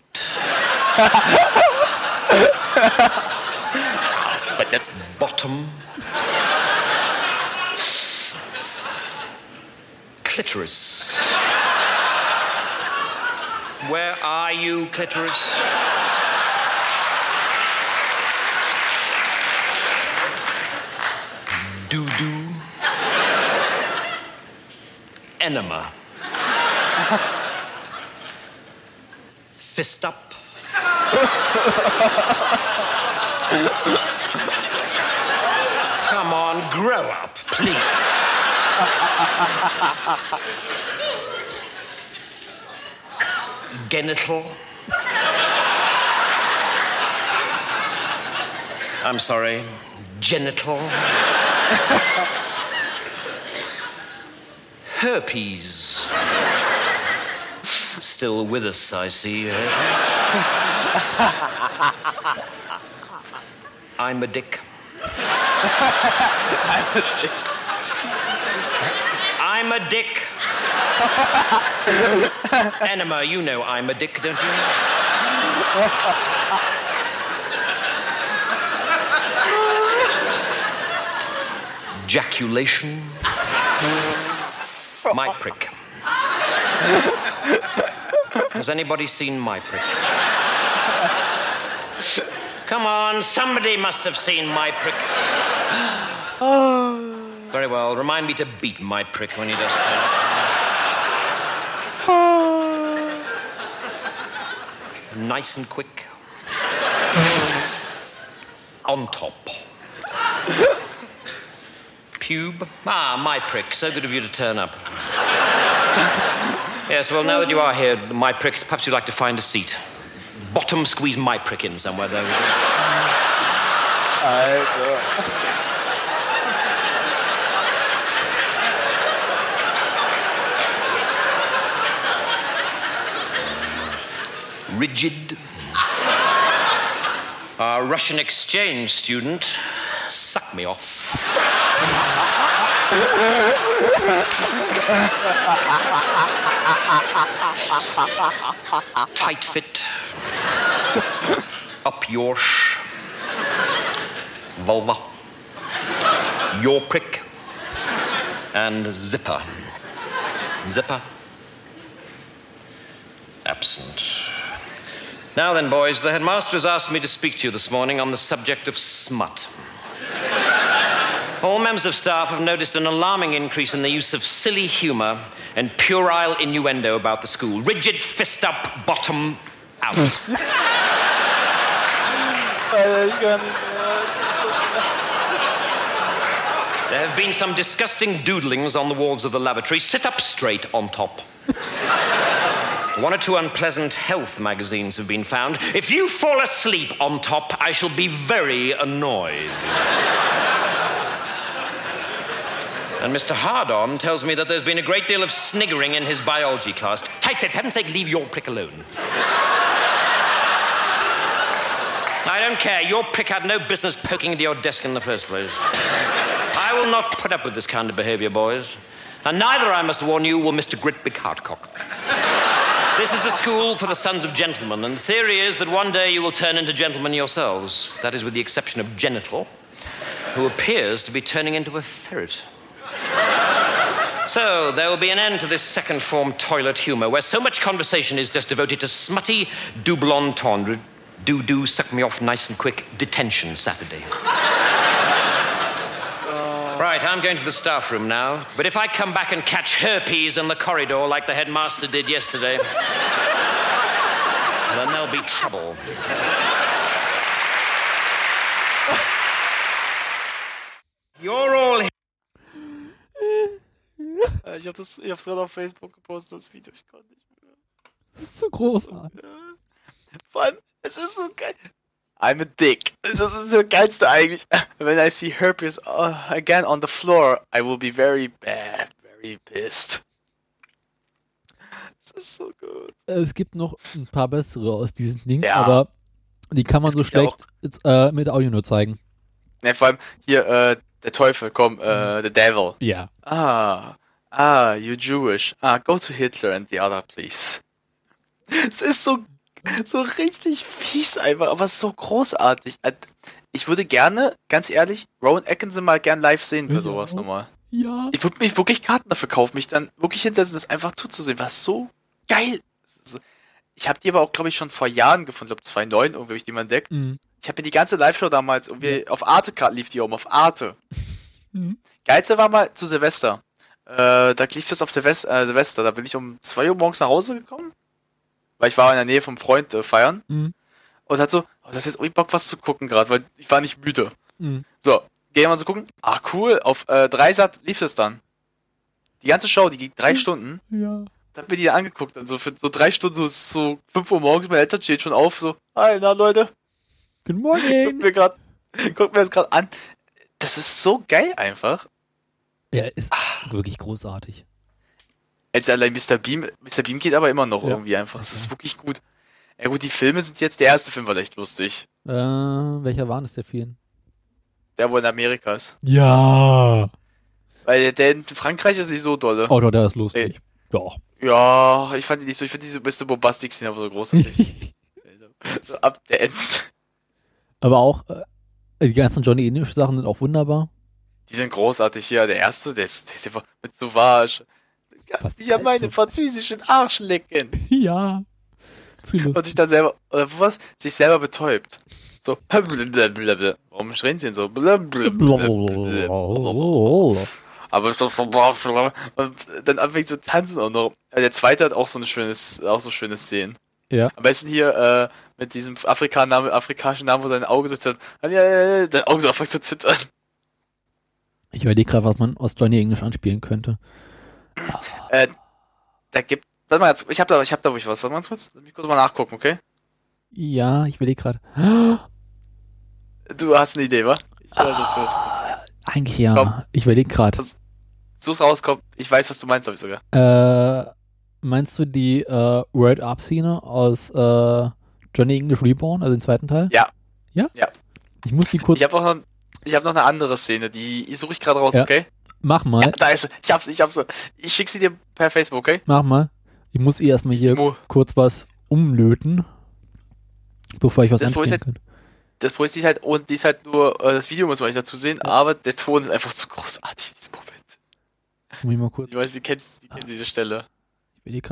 Bottom. Clitoris. Where are you, clitoris? Doo doo. Enema. Fist up. Grow up, please. Genital. I'm sorry, genital. Herpes. Still with us, I see. I'm a dick. I'm a dick. Enema, you know I'm a dick, don't you? Jaculation. My prick. Has anybody seen my prick? Come on, somebody must have seen my prick. Very well, remind me to beat my prick when he does turn up. Nice and quick. On top. Pube. Ah, my prick. So good of you to turn up. yes, well, now that you are here, my prick, perhaps you'd like to find a seat. Bottom squeeze my prick in somewhere, though. Rigid. Our Russian exchange student, suck me off. Tight fit. Up your. Vulva. Your prick. And zipper. Zipper. Absent. Now then, boys, the headmaster has asked me to speak to you this morning on the subject of smut. All members of staff have noticed an alarming increase in the use of silly humor and puerile innuendo about the school. Rigid fist up, bottom out. Uh, um, Alter, ich kann nicht mehr. There have been some disgusting doodlings on the walls of the lavatory. Sit up straight on top. One or two unpleasant health magazines have been found. If you fall asleep on top, I shall be very annoyed. And Mr. Hardon tells me that there's been a great deal of sniggering in his biology class. Tight fit, for heaven's sake, leave your prick alone. I don't care. Your prick had no business poking into your desk in the first place. I will not put up with this kind of behavior, boys. And neither, I must warn you, will Mr. Gritbig Hartcock. This is a school for the sons of gentlemen, and the theory is that one day you will turn into gentlemen yourselves. That is with the exception of Genital, who appears to be turning into a ferret. So, there will be an end to this second form toilet humor, where so much conversation is just devoted to smutty, double entendre, do do, suck me off nice and quick, detention Saturday. Right, I'm going to the staff room now. But if I come back and catch herpes in the corridor like the headmaster did yesterday, then there'll be trouble. You're all here. Ich, hab das, ich hab's gerade auf Facebook gepostet, das Video. Ich konnte nicht mehr. Das ist so großartig. Vor allem, es ist so geil. I'm a dick. Das ist das Geilste eigentlich. When I see herpes uh, again on the floor, I will be very bad, very pissed. Das ist so gut. Es gibt noch ein paar bessere aus diesem Ding, Ja. aber die kann man Es so ja schlecht jetzt, äh, mit Audio nur zeigen. Ne, vor allem hier, äh, der Teufel, komm, äh, the devil. Ja. Ah, ah, you're Jewish. Ah, go to Hitler and the other, please. Es ist so, so richtig fies einfach, aber so großartig. Äh, Ich würde gerne, ganz ehrlich, Rowan Atkinson mal gern live sehen Ja. sowas nochmal. Ja. Ich würde mich wirklich Karten dafür kaufen, mich dann wirklich hinsetzen, das einfach zuzusehen. Was so geil. Ich habe die aber auch, glaube ich, schon vor Jahren gefunden. Ich glaube, 2009 irgendwie habe ich die mal entdeckt. Mhm. Ich habe mir die ganze Live-Show damals irgendwie auf Arte gerade lief die um, auf Arte. Mhm. Geilste war mal zu Silvester. Äh, da lief das auf Silvester, äh, Silvester. Da bin ich um 2 Uhr morgens nach Hause gekommen. Weil ich war in der Nähe vom Freund äh, feiern. Mhm. Und hat so, oh, das ist jetzt irgendwie Bock, was zu gucken gerade, weil ich war nicht müde. Mhm. So, gehen wir mal so gucken. Ah, cool. Auf äh, Dreisat lief das dann. Die ganze Show, die ging drei Mhm. Stunden. Ja. Da hab mir die angeguckt. Also für so drei Stunden, so, so 5 Uhr morgens, meine Eltern stehen schon auf, so, hi, na Leute, Good guck morning. mir grad, guck mir das gerade an. Das ist so geil einfach. Ja, ist wirklich großartig. Als allein Mr. Beam, Mr. Beam geht aber immer noch Ja. irgendwie einfach. Es ist wirklich gut. Ja gut, die Filme sind jetzt, der erste Film war echt lustig. Äh, welcher waren es der vielen? Der, wo in Amerika ist. Ja. Weil der, der in Frankreich ist nicht so dolle. Oh, doch, der ist lustig. Doch. Ja, ich fand die nicht so, ich finde diese Mr. Bombastic-Szene aber so großartig. so ab der Ernst. Aber auch äh, die ganzen Johnny English Sachen sind auch wunderbar. Die sind großartig hier. Der erste, der ist, der ist einfach mit Sauvage. Wie er meine französischen Arsch lecken. ja. Und sich dann selber, oder was? Sich selber betäubt. So. blablabla. Warum schreien sie denn so? Blablabla. Aber ist doch so Und dann anfängt zu tanzen und noch. Der zweite hat auch so eine schönes, auch so schöne Szenen. Ja. Am besten hier äh, mit diesem Afrikaner afrikanischen Namen, wo sein Auge so zittert. Ja, ja, ja, Dein Auge so anfängt zu zittern. Ich überlege gerade, was man aus Johnny English anspielen könnte. Äh, da gibt. Warte mal, ich hab da, ich hab da ruhig was. Warte mal kurz. Lass mich kurz mal nachgucken, okay? Ja, ich überlege gerade. Du hast eine Idee, wa? Ich weiß, was du. Eigentlich ja. Komm. Ich überlege gerade. Such's raus, komm. Ich weiß, was du meinst, glaube ich sogar. Äh, meinst du die äh, Word Up Szene aus äh, Johnny English Reborn, also den zweiten Teil? Ja. Ja? Ja. Ich muss die kurz. Ich habe noch, ich hab noch eine andere Szene, die suche ich gerade raus, Ja. okay? Mach mal, Ja, da ist sie. Ich hab's, ich hab's. Ich schick sie dir per Facebook, okay? mach mal. Ich muss eh erstmal hier Mo- kurz was umlöten, bevor ich was Das anspielen ist kann. Das Problem ist, die halt, und die ist halt nur, äh, das Video muss man nicht dazu sehen, aber der Ton ist einfach zu großartig in diesem Moment. Muss ich mal kurz. Ich weiß, die kennt, die kennt diese Stelle. Ich überlege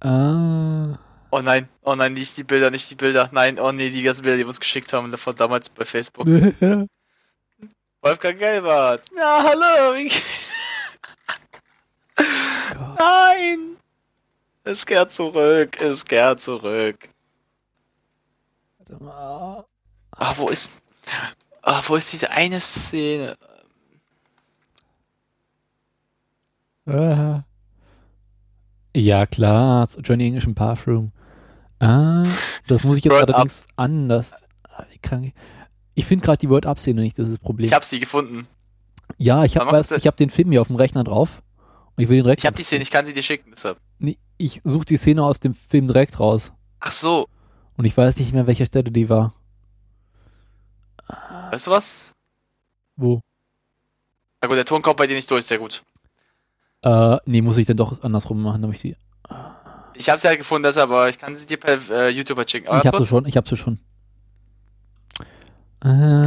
gerade. Äh, Oh nein, oh nein, nicht die Bilder, nicht die Bilder. Nein, oh nee, die ganzen Bilder, die wir uns geschickt haben von damals bei Facebook. Wolfgang Gelbert. Ja, hallo. Nein. Es kehrt zurück, es kehrt zurück. Warte mal. Ah, wo ist, ah, wo ist diese eine Szene? Äh. Ja, klar. Johnny English im Bathroom. Ah, das muss ich jetzt Up. allerdings anders. Ah, wie krank. Ich finde gerade die Word-Up-Szene nicht, das ist das Problem. Ich habe sie gefunden. ja, ich habe hab den Film hier auf dem Rechner drauf. Und ich will den direkt. Ich habe die Szene, ich kann sie dir schicken, deshalb. Nee, ich suche die Szene aus dem Film direkt raus. Ach so, Und ich weiß nicht mehr, welcher Stelle die war. weißt du was? Wo? Na gut, der Ton kommt bei dir nicht durch, sehr gut. Äh, nee, muss ich dann doch andersrum machen, damit ich die. Ich habe sie halt gefunden, deshalb, aber ich kann sie dir per äh, YouTuber schicken. Aber ich habe sie schon, ich habe sie schon. Äh,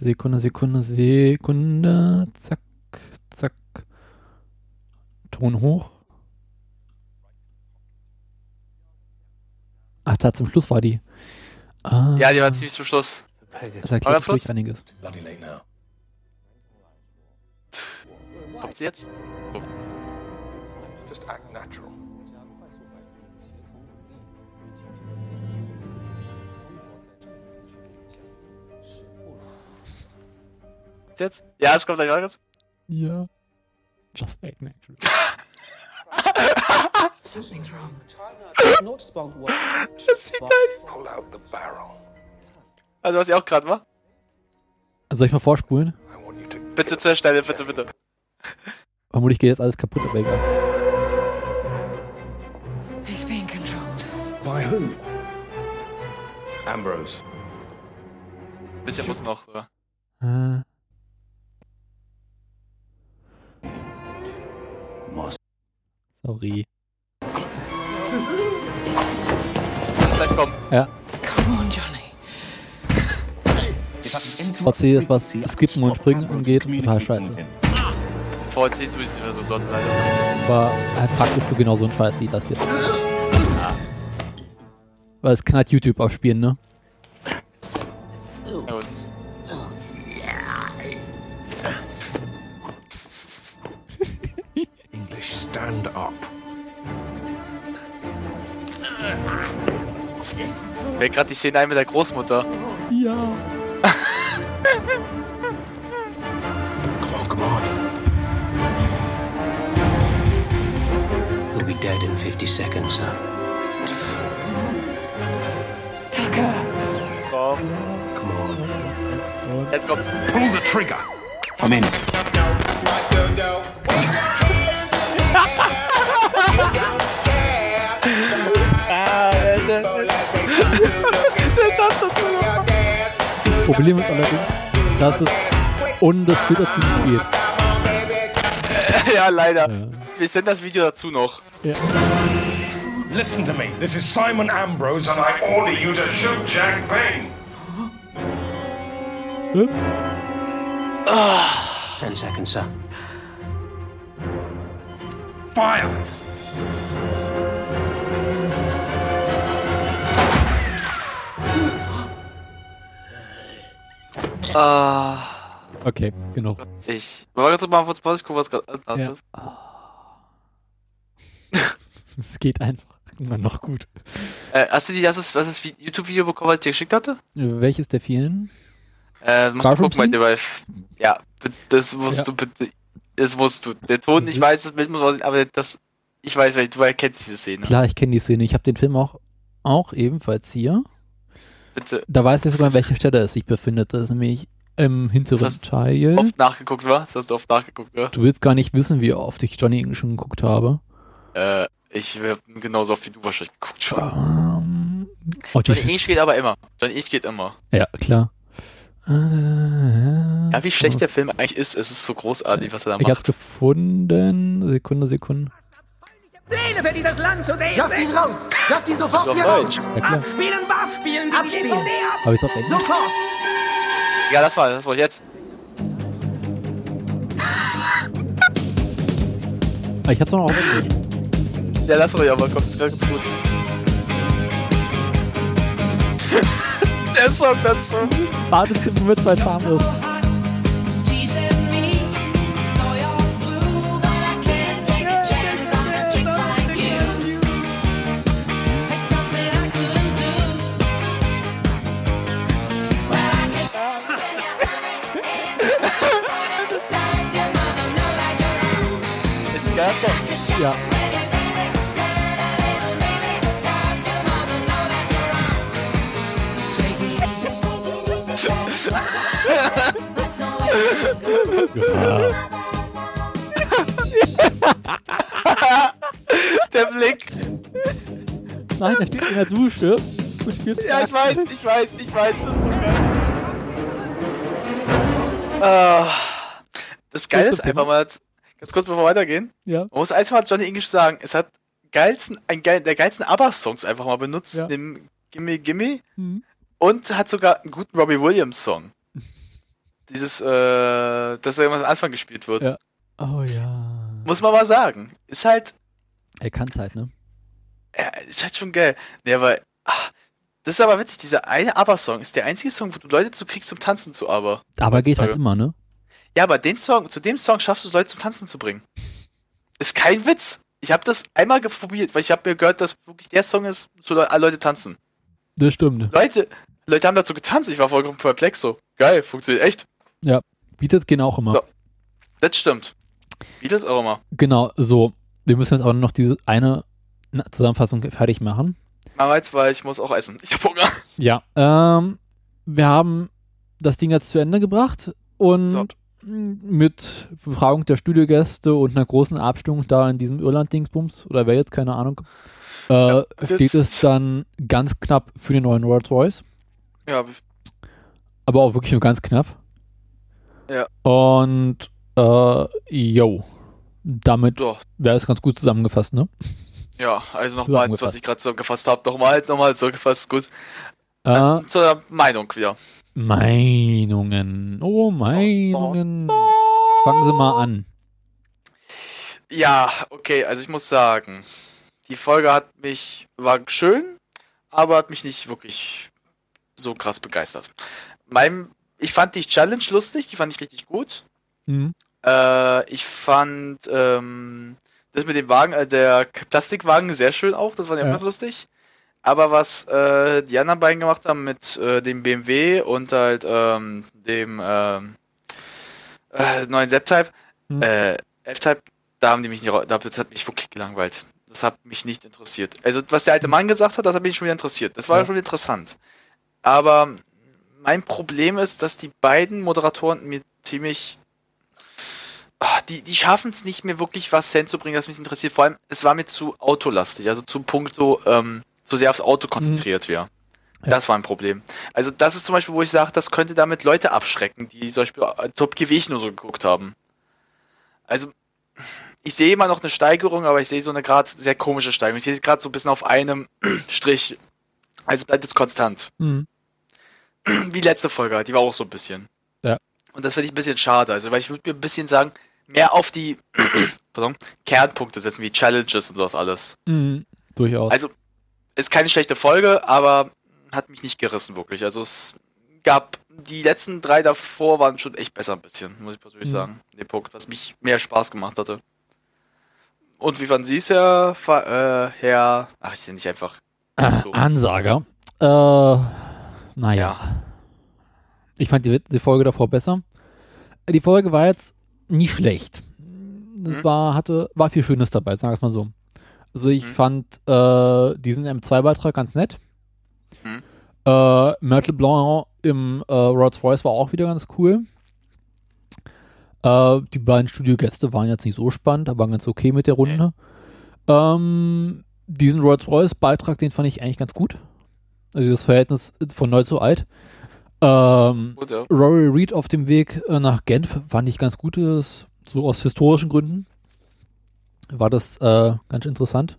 Sekunde, Sekunde, Sekunde. Zack, zack. Ton hoch. Ach, da zum Schluss war die. Ah, ja, die war ziemlich zum Schluss. Das Aber erklärt kurz. einiges. Kommt sie jetzt? Just act natural. Ist jetzt? Ja, es kommt gleich ganz. Ja. Just act natural. Something's wrong. Das sieht geil. Pull out the barrel. Also was ich auch gerade war. Soll ich mal vorspulen? Bitte zur Stelle, bitte, bitte. Vermutlich geht jetzt alles kaputt, aber egal. He's being controlled. By who? Ambrose. Bisschen muss noch. Äh, sorry. Gleich kommen. Ja, Come on, Johnny. VC ist was Skippen und Springen angeht, total scheiße. VLC ist sowieso nicht mehr so dort leider. Aber halt praktisch für genau so einen Scheiß wie das hier. Weil es kann halt YouTube abspielen, ne? Fällt gerade die Szene ein mit der Großmutter. Ja. Come on, come on. He'll be dead in 50 seconds, sir. Tucker. Komm, Come on. jetzt kommt's. Pull the trigger. I'm in. Problem ist allerdings, dass es dazu nicht geht. ja, leider. Ja. Wir senden das Video dazu noch. Ja. Listen to me. This is Simon Ambrose, and I order you to shoot Jack Payne. Ten seconds, sir. Fire. Ah, Okay, genug. ich. Warte ganz mal kurz Pause, ich guck, was gerade. Ja. Es geht einfach immer noch gut. Äh, hast du die, hast du das YouTube-Video bekommen, was ich dir geschickt hatte? Welches der vielen? Äh, musst du gucken, Scene? Lieber. Ja, das musst Ja. du bitte. Das musst du. Der Ton, ich weiß, das Bild muss aussehen, aber das. Ich weiß, weil du erkennst diese Szene. Klar, ich kenne die Szene. Ich habe den Film auch, auch ebenfalls hier. Bitte. Da weiß ich sogar, an welcher Stelle es sich befindet. Das ist nämlich im hinteren Das heißt, Teil. Oft nachgeguckt, war? Das hast du oft nachgeguckt, ja? Du willst gar nicht wissen, wie oft ich Johnny English schon geguckt habe. Äh, ich hab genauso oft wie du wahrscheinlich geguckt schon. Ähm, oh, Johnny English geht aber immer. Johnny English geht immer. ja, klar. Ja, wie schlecht der Film eigentlich ist, es ist so großartig, was er da Ich hab's macht. gefunden. Sekunde, Sekunde. Pläne für dieses Land zu sehen Schafft ihn raus! Schafft ihn sofort Ist doch hier raus! Abspielen, Barf spielen, Abspielen. Habe ich Englisch? Sofort! Ja, das war, das war jetzt. Ah, Ich hab's doch noch auf. Ja, lass ruhig, aber kommt es ganz gut. der Song dazu. Warte, es wird zwei harmlos. Ist Song. Ja. ja. Der Blick. Nein, er steht in der Dusche und spielt. Ja, ich weiß, ich weiß, ich weiß, das ist so geil. Ah, das Geile ist einfach mal, ganz kurz bevor wir weitergehen, Ja. man muss eins mal Johnny English sagen, es hat geilsten, ein geil, der geilsten ABBA-Songs einfach mal benutzt, Ja. dem Gimme Gimme Mhm. und hat sogar einen guten Robbie Williams-Song. Dieses, äh, das immer am Anfang gespielt wird. Ja. Oh ja. Muss man mal sagen. Ist halt, Er kann's halt, ne? ja, ist halt schon geil. Nee, aber, ach, das ist aber witzig, dieser eine ABBA-Song ist der einzige Song, wo du Leute zu kriegst zum Tanzen zu ABBA. Aber geht halt immer, ne? Ja, aber den Song, zu dem Song schaffst du es, Leute zum Tanzen zu bringen. Ist kein Witz. Ich habe das einmal probiert, weil ich habe mir gehört, dass wirklich der Song ist, so Le alle Leute tanzen. Das stimmt. Leute, Leute haben dazu getanzt, ich war vollkommen perplex so. Geil, funktioniert echt. Ja. Beatles gehen auch immer. So. Das stimmt. Beatles auch immer. Genau, so. Wir müssen jetzt auch noch diese eine Zusammenfassung fertig machen. Mach jetzt, weil ich muss auch essen. Ich hab Hunger. Ja, ähm, wir haben das Ding jetzt zu Ende gebracht und So. Mit Befragung der Studiogäste und einer großen Abstimmung da in diesem Irland-Dingsbums oder wer jetzt, keine Ahnung, äh, steht jetzt- es dann ganz knapp für den neuen Rolls Royce, Ja, aber auch wirklich nur ganz knapp. Ja. Und, äh, yo, damit so. wäre es ganz gut zusammengefasst, ne? Ja, also nochmal, Zusammengefasst. was ich gerade so gefasst habe. Nochmal, nochmal so gefasst. Gut. Äh, Zur Meinung wieder. Meinungen. Oh, Meinungen. Fangen Sie mal an. Ja, okay, also ich muss sagen, die Folge hat mich, war schön, aber hat mich nicht wirklich so krass begeistert. Mein, ich fand die Challenge lustig, die fand ich richtig gut. Mhm. Äh, ich fand ähm, das mit dem Wagen, äh, der Plastikwagen sehr schön auch, das war ja Ja. ganz lustig. Aber was äh, die anderen beiden gemacht haben mit äh, dem BMW und halt ähm, dem ähm, äh, neuen Zep-Type, Mhm. äh, F-Type, da haben die mich nicht, da- das hat mich wirklich gelangweilt. Das hat mich nicht interessiert. Also, was der alte Mann gesagt hat, das hat mich schon wieder interessiert. Das war Ja. schon interessant. Aber mein Problem ist, dass die beiden Moderatoren mir ziemlich. Ah, die, die schaffen es nicht mehr wirklich was hinzubringen, das mich interessiert. Vor allem, es war mir zu autolastig, also zu Punkto, ähm, zu sehr aufs Auto konzentriert wäre. Ja. Das war ein Problem. Also, das ist zum Beispiel, wo ich sage, das könnte damit Leute abschrecken, die zum Beispiel äh, Top ich nur so geguckt haben. Also, ich sehe immer noch eine Steigerung, aber ich sehe so eine gerade sehr komische Steigerung. Ich sehe gerade so ein bisschen auf einem Strich. Also bleibt jetzt konstant. Mhm. Wie letzte Folge halt, die war auch so ein bisschen. Ja. Und das finde ich ein bisschen schade. Also, weil ich würde mir ein bisschen sagen, mehr auf die pardon, Kernpunkte setzen, wie Challenges und sowas alles. Mhm. Durchaus. Also, ist keine schlechte Folge, aber hat mich nicht gerissen, wirklich. Also, es gab, die letzten drei davor waren schon echt besser ein bisschen, muss ich persönlich Mhm. sagen. Den Punkt, was mich mehr Spaß gemacht hatte. Und wie fanden Sie es, Herr, äh, Herr, ach, ich nenne dich einfach. Äh, Ansager. Äh, naja. Ja. Ich fand die, die Folge davor besser. Die Folge war jetzt nie schlecht. Das Mhm. war, hatte, war viel Schönes dabei, sagen wir es mal so. Also ich Mhm. fand äh, diesen M2-Beitrag ganz nett. Mhm. Äh, Myrtle Blanc im äh, Rolls Royce war auch wieder ganz cool. Äh, die beiden Studiogäste waren jetzt nicht so spannend, aber ganz okay mit der Runde. Ähm, diesen Rolls Royce-Beitrag, den fand ich eigentlich ganz gut. Also das Verhältnis von neu zu alt. Ähm. Rory Reed auf dem Weg äh, nach Genf fand ich ganz gut, so aus historischen Gründen war das äh, ganz interessant.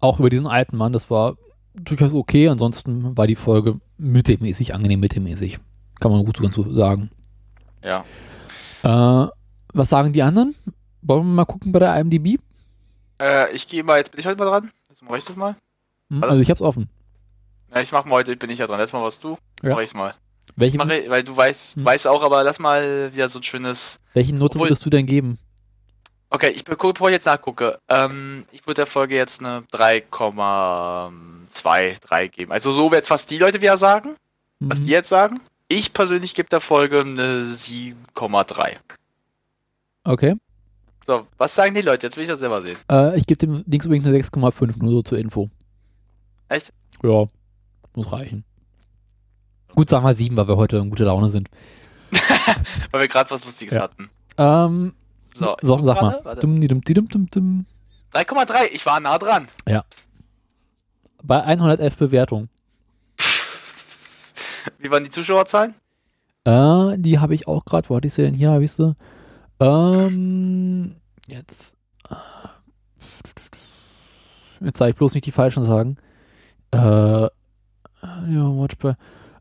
Auch über diesen alten Mann, das war durchaus okay, ansonsten war die Folge mittelmäßig, angenehm mittelmäßig. Kann man gut so ganz so sagen. Ja. Äh, was sagen die anderen? Wollen wir mal gucken bei der IMDb? Äh, ich gehe mal, jetzt bin ich heute mal dran. Jetzt mache ich das mal. Hm, Warte. also ich hab's offen. Ja, ich mache mal heute, bin ich ja dran. Letztes Mal warst du. Jetzt Ja. mache ich's mal. Welche, Mach ich, weil du weißt, Hm. weißt auch, aber lass mal wieder so ein schönes. welche Note Obwohl- würdest du denn geben? Okay, ich be- bevor ich jetzt nachgucke, ähm, ich würde der Folge jetzt eine 3,2, 3 geben. Also so wird fast die Leute wieder sagen, was Mhm. die jetzt sagen. Ich persönlich gebe der Folge eine 7,3. Okay. So, was sagen die Leute? Jetzt will ich das selber sehen. Äh, ich gebe dem Dings übrigens eine 6,5, nur so zur Info. Echt? Ja, muss reichen. Gut, sagen wir 7, weil wir heute in guter Laune sind. Weil wir gerade was Lustiges Ja. hatten. Ähm, So, so, sag mal. gerade. Warte. Dum, di, dum, di, dum, dum, dum. 3,3, ich war nah dran. Bei 111 Bewertungen. Wie waren die Zuschauerzahlen? Äh, die habe ich auch gerade. Wo hatte ich sie denn hier? Habe ich sie? Ähm, jetzt. äh, Jetzt sage ich bloß nicht die falschen sagen. Äh, ja, Watch bei.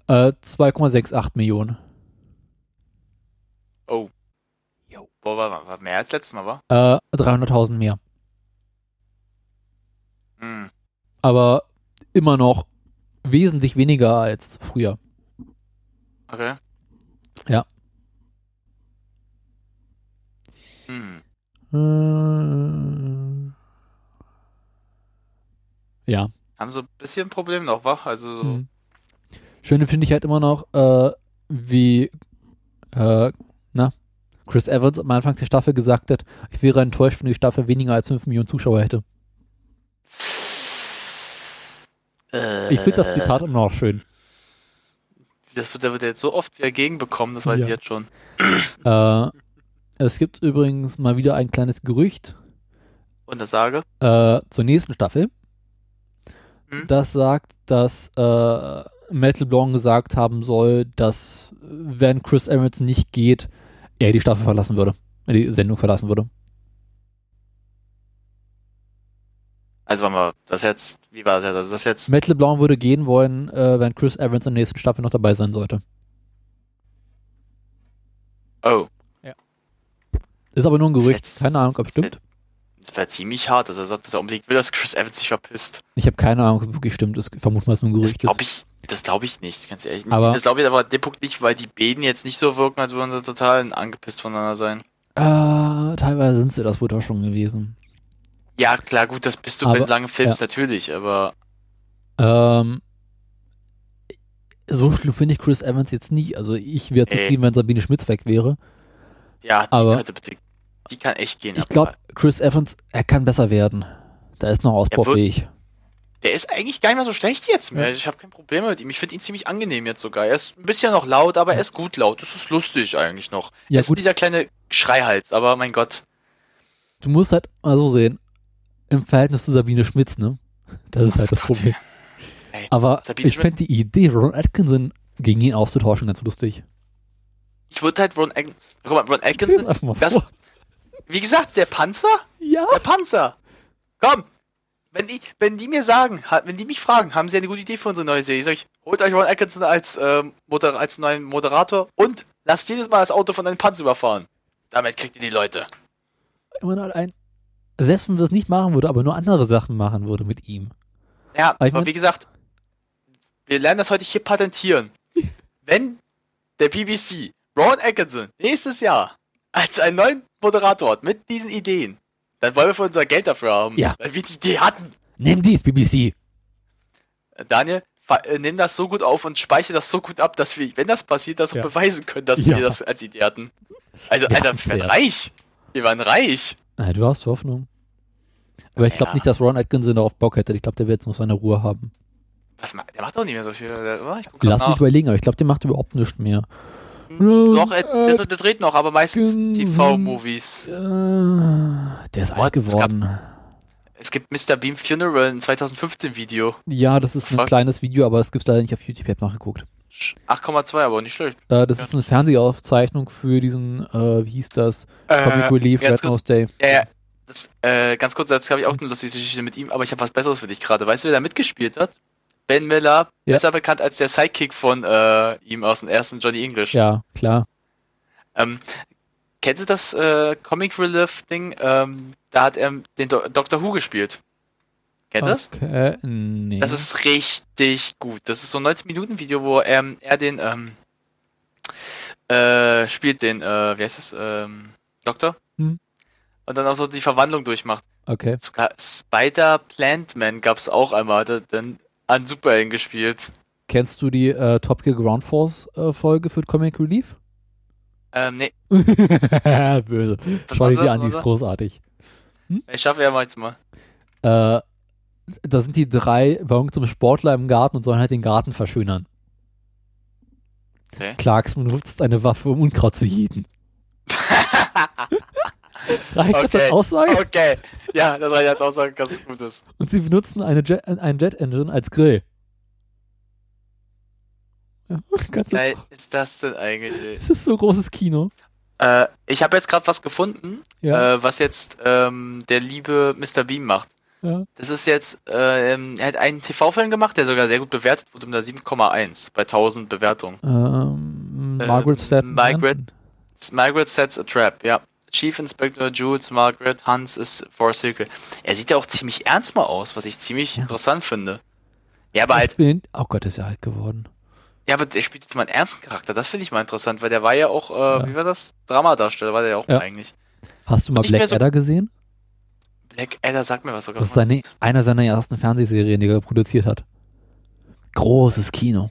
Äh, 2,68 Millionen. Oh. Boah, war, war mehr als letztes Mal, war? Äh, 300.000 mehr. Hm. Aber immer noch wesentlich weniger als früher. Okay. Ja. Hm. Äh, ja. Haben so ein bisschen ein Problem noch, wa? Also, Hm. Schöne finde ich halt immer noch, äh, wie, äh, na, Chris Evans am Anfang der Staffel gesagt hat, ich wäre enttäuscht, wenn die Staffel weniger als 5 Millionen Zuschauer hätte. Äh, Ich finde das Zitat immer noch schön. Das wird, da wird er jetzt so oft wieder gegenbekommen, das weiß Ja. ich jetzt schon. Äh, es gibt übrigens mal wieder ein kleines Gerücht Und das sage? äh, zur nächsten Staffel. Hm? Das sagt, dass äh, Metal Blanc gesagt haben soll, dass wenn Chris Evans nicht geht, er die Staffel verlassen würde, die Sendung verlassen würde. Also warte mal, das jetzt, wie war das jetzt? Also das jetzt, Matt LeBlanc würde gehen wollen, äh, wenn Chris Evans in der nächsten Staffel noch dabei sein sollte. oh, Ist aber nur ein Gerücht. wär- Keine Ahnung, ob es stimmt. das wäre ziemlich hart, dass er sagt, dass er unbedingt will, dass Chris Evans sich verpisst. Ich habe keine Ahnung, ob es wirklich stimmt. Ich vermute mal, es ist nur ein Gerücht. glaube ich, das glaube ich nicht, ganz ehrlich. Aber- das glaube ich aber an dem Punkt nicht, weil die Bäden jetzt nicht so wirken, als würden sie total angepisst voneinander sein. Äh, teilweise sind sie das wohl auch schon gewesen. Ja, klar, gut, das bist du, Aber- wenn du lange filmst, ja. natürlich, aber Ähm, so schlimm finde ich Chris Evans jetzt nicht. Also ich wäre zufrieden, wenn Sabine Schmitz weg wäre. ja, die Aber- könnte bitte, die kann echt gehen. Ich glaube, Chris Evans, er kann besser werden. Da ist noch ausbaufähig. Der ist eigentlich gar nicht mehr so schlecht jetzt mehr. Ja. Ich habe kein Problem mit ihm. Ich finde ihn ziemlich angenehm jetzt sogar. Er ist ein bisschen noch laut, aber er ist gut laut. Das ist lustig eigentlich noch. Ja, er ist gut. dieser kleine Schreihals, aber mein Gott. Du musst halt mal so sehen, im Verhältnis zu Sabine Schmitz, ne? Das ist halt das Problem. Ey, Aber Sabine ich fände die Idee, Ron Atkinson gegen ihn auszutauschen, ganz lustig. Ich würde halt Ron, Atkinson. Guck mal, Ron Atkinson. Das, wie gesagt, der Panzer? Ja. Der Panzer. Komm. Wenn die, wenn die mir sagen, wenn die mich fragen, haben sie eine gute Idee für unsere neue Serie, sag ich, holt euch Ron Atkinson als, ähm, Moder als neuen Moderator und lasst jedes Mal das Auto von einem Panzer überfahren. Damit kriegt ihr die Leute. Immer noch ein, selbst wenn man das nicht machen würde, aber nur andere Sachen machen würde mit ihm. Ja, Aber aber wie gesagt, wir lernen das heute hier patentieren. Wenn der BBC Ron Atkinson nächstes Jahr als einen neuen Moderator hat mit diesen Ideen, dann wollen wir für unser Geld dafür haben. Ja. Weil wir die Idee hatten. Nimm dies, BBC. Äh, Daniel, äh, nimm das so gut auf und speichere das so gut ab, dass wir, wenn das passiert, das auch Ja. beweisen können, dass Ja. wir das als Idee hatten. Also, Wir Alter, wir waren ja. reich. Wir waren reich. Ah, du hast Hoffnung. Aber ich glaube Ja. nicht, dass Ron Atkinson darauf Bock hätte. Ich glaube, der wird jetzt noch seine Ruhe haben. Was der macht doch nicht mehr so viel. Der- oder? Ich Lass mich nach. überlegen, aber ich glaube, der macht überhaupt nichts mehr. Doch, er, der, der dreht noch, aber meistens. TV-Movies. Äh, der ist alt What? Es gab- geworden. Es gibt Mr. Beam Funeral, ein 2015 Video. Ja, das ist ein Fuck. kleines Video, aber das gibt es leider nicht auf YouTube. Ich habe nachgeguckt. 8,2, aber nicht schlecht. Äh, das ist eine Fernsehaufzeichnung für diesen, äh, wie hieß das? Comic Relief, Red kurz, Day. ja, ja, das, äh, ganz kurz, jetzt habe ich auch eine lustige Geschichte mit ihm, aber ich habe was Besseres für dich gerade. Weißt du, wer da mitgespielt hat? Ben Miller, Ja. besser bekannt als der Sidekick von äh, ihm aus dem ersten Johnny English. Ja, klar. Ähm, kennst du das äh, Comic Relief Ding? Ähm, da hat er den Do Doctor Who gespielt. Kennst du das? Okay, nee. Das ist richtig gut. Das ist so ein 90-Minuten-Video, wo ähm, er den, ähm, äh, spielt den, äh, wie heißt es, ähm, Doktor? Hm. Und dann auch so die Verwandlung durchmacht. okay. Sogar Spider Plantman gab's auch einmal, dann an Superhelden gespielt. Kennst du die äh, Top Gear Ground Force äh, Folge für Comic Relief? Ähm, nee, Böse. Schau dir die an, die ist großartig. ich schaffe ja manchmal. Äh, da sind die drei bei irgendeinem Sportler im Garten und sollen halt den Garten verschönern. Okay. Clarks benutzt eine Waffe, um Unkraut zu jäten. Reicht das als Aussage? Okay. Ja, das reicht als Aussage, dass es gut ist. Und sie benutzen eine Jet, einen Jet Engine als Grill. Ja, ganz Wie geil ist das denn eigentlich? Es ist so großes Kino. Äh, ich habe jetzt gerade was gefunden, Ja. äh, was jetzt ähm, der liebe Mr. Beam macht. Ja. Das ist jetzt, ähm, er hat einen TV-Film gemacht, der sogar sehr gut bewertet wurde, mit einer 7,1 bei 1000 Bewertungen. Ähm, Äh, Margaret Staten. Margaret- Margaret sets a trap, ja. Chief Inspector Jules Margaret Hans is for a secret. Er sieht ja auch ziemlich ernst mal aus, was ich ziemlich Ja. interessant finde. Ja, aber Ich halt, bin, oh Gott, ist er alt geworden. ja, aber der spielt jetzt mal einen ernsten Charakter. Das finde ich mal interessant, weil der war ja auch, äh, wie war das? Dramadarsteller war der ja auch Ja. eigentlich. Hast du mal Black so- Adder gesehen? Black Adder sagt mir was sogar. Das ist seine, einer seiner ersten Fernsehserien, die er produziert hat. Großes Kino.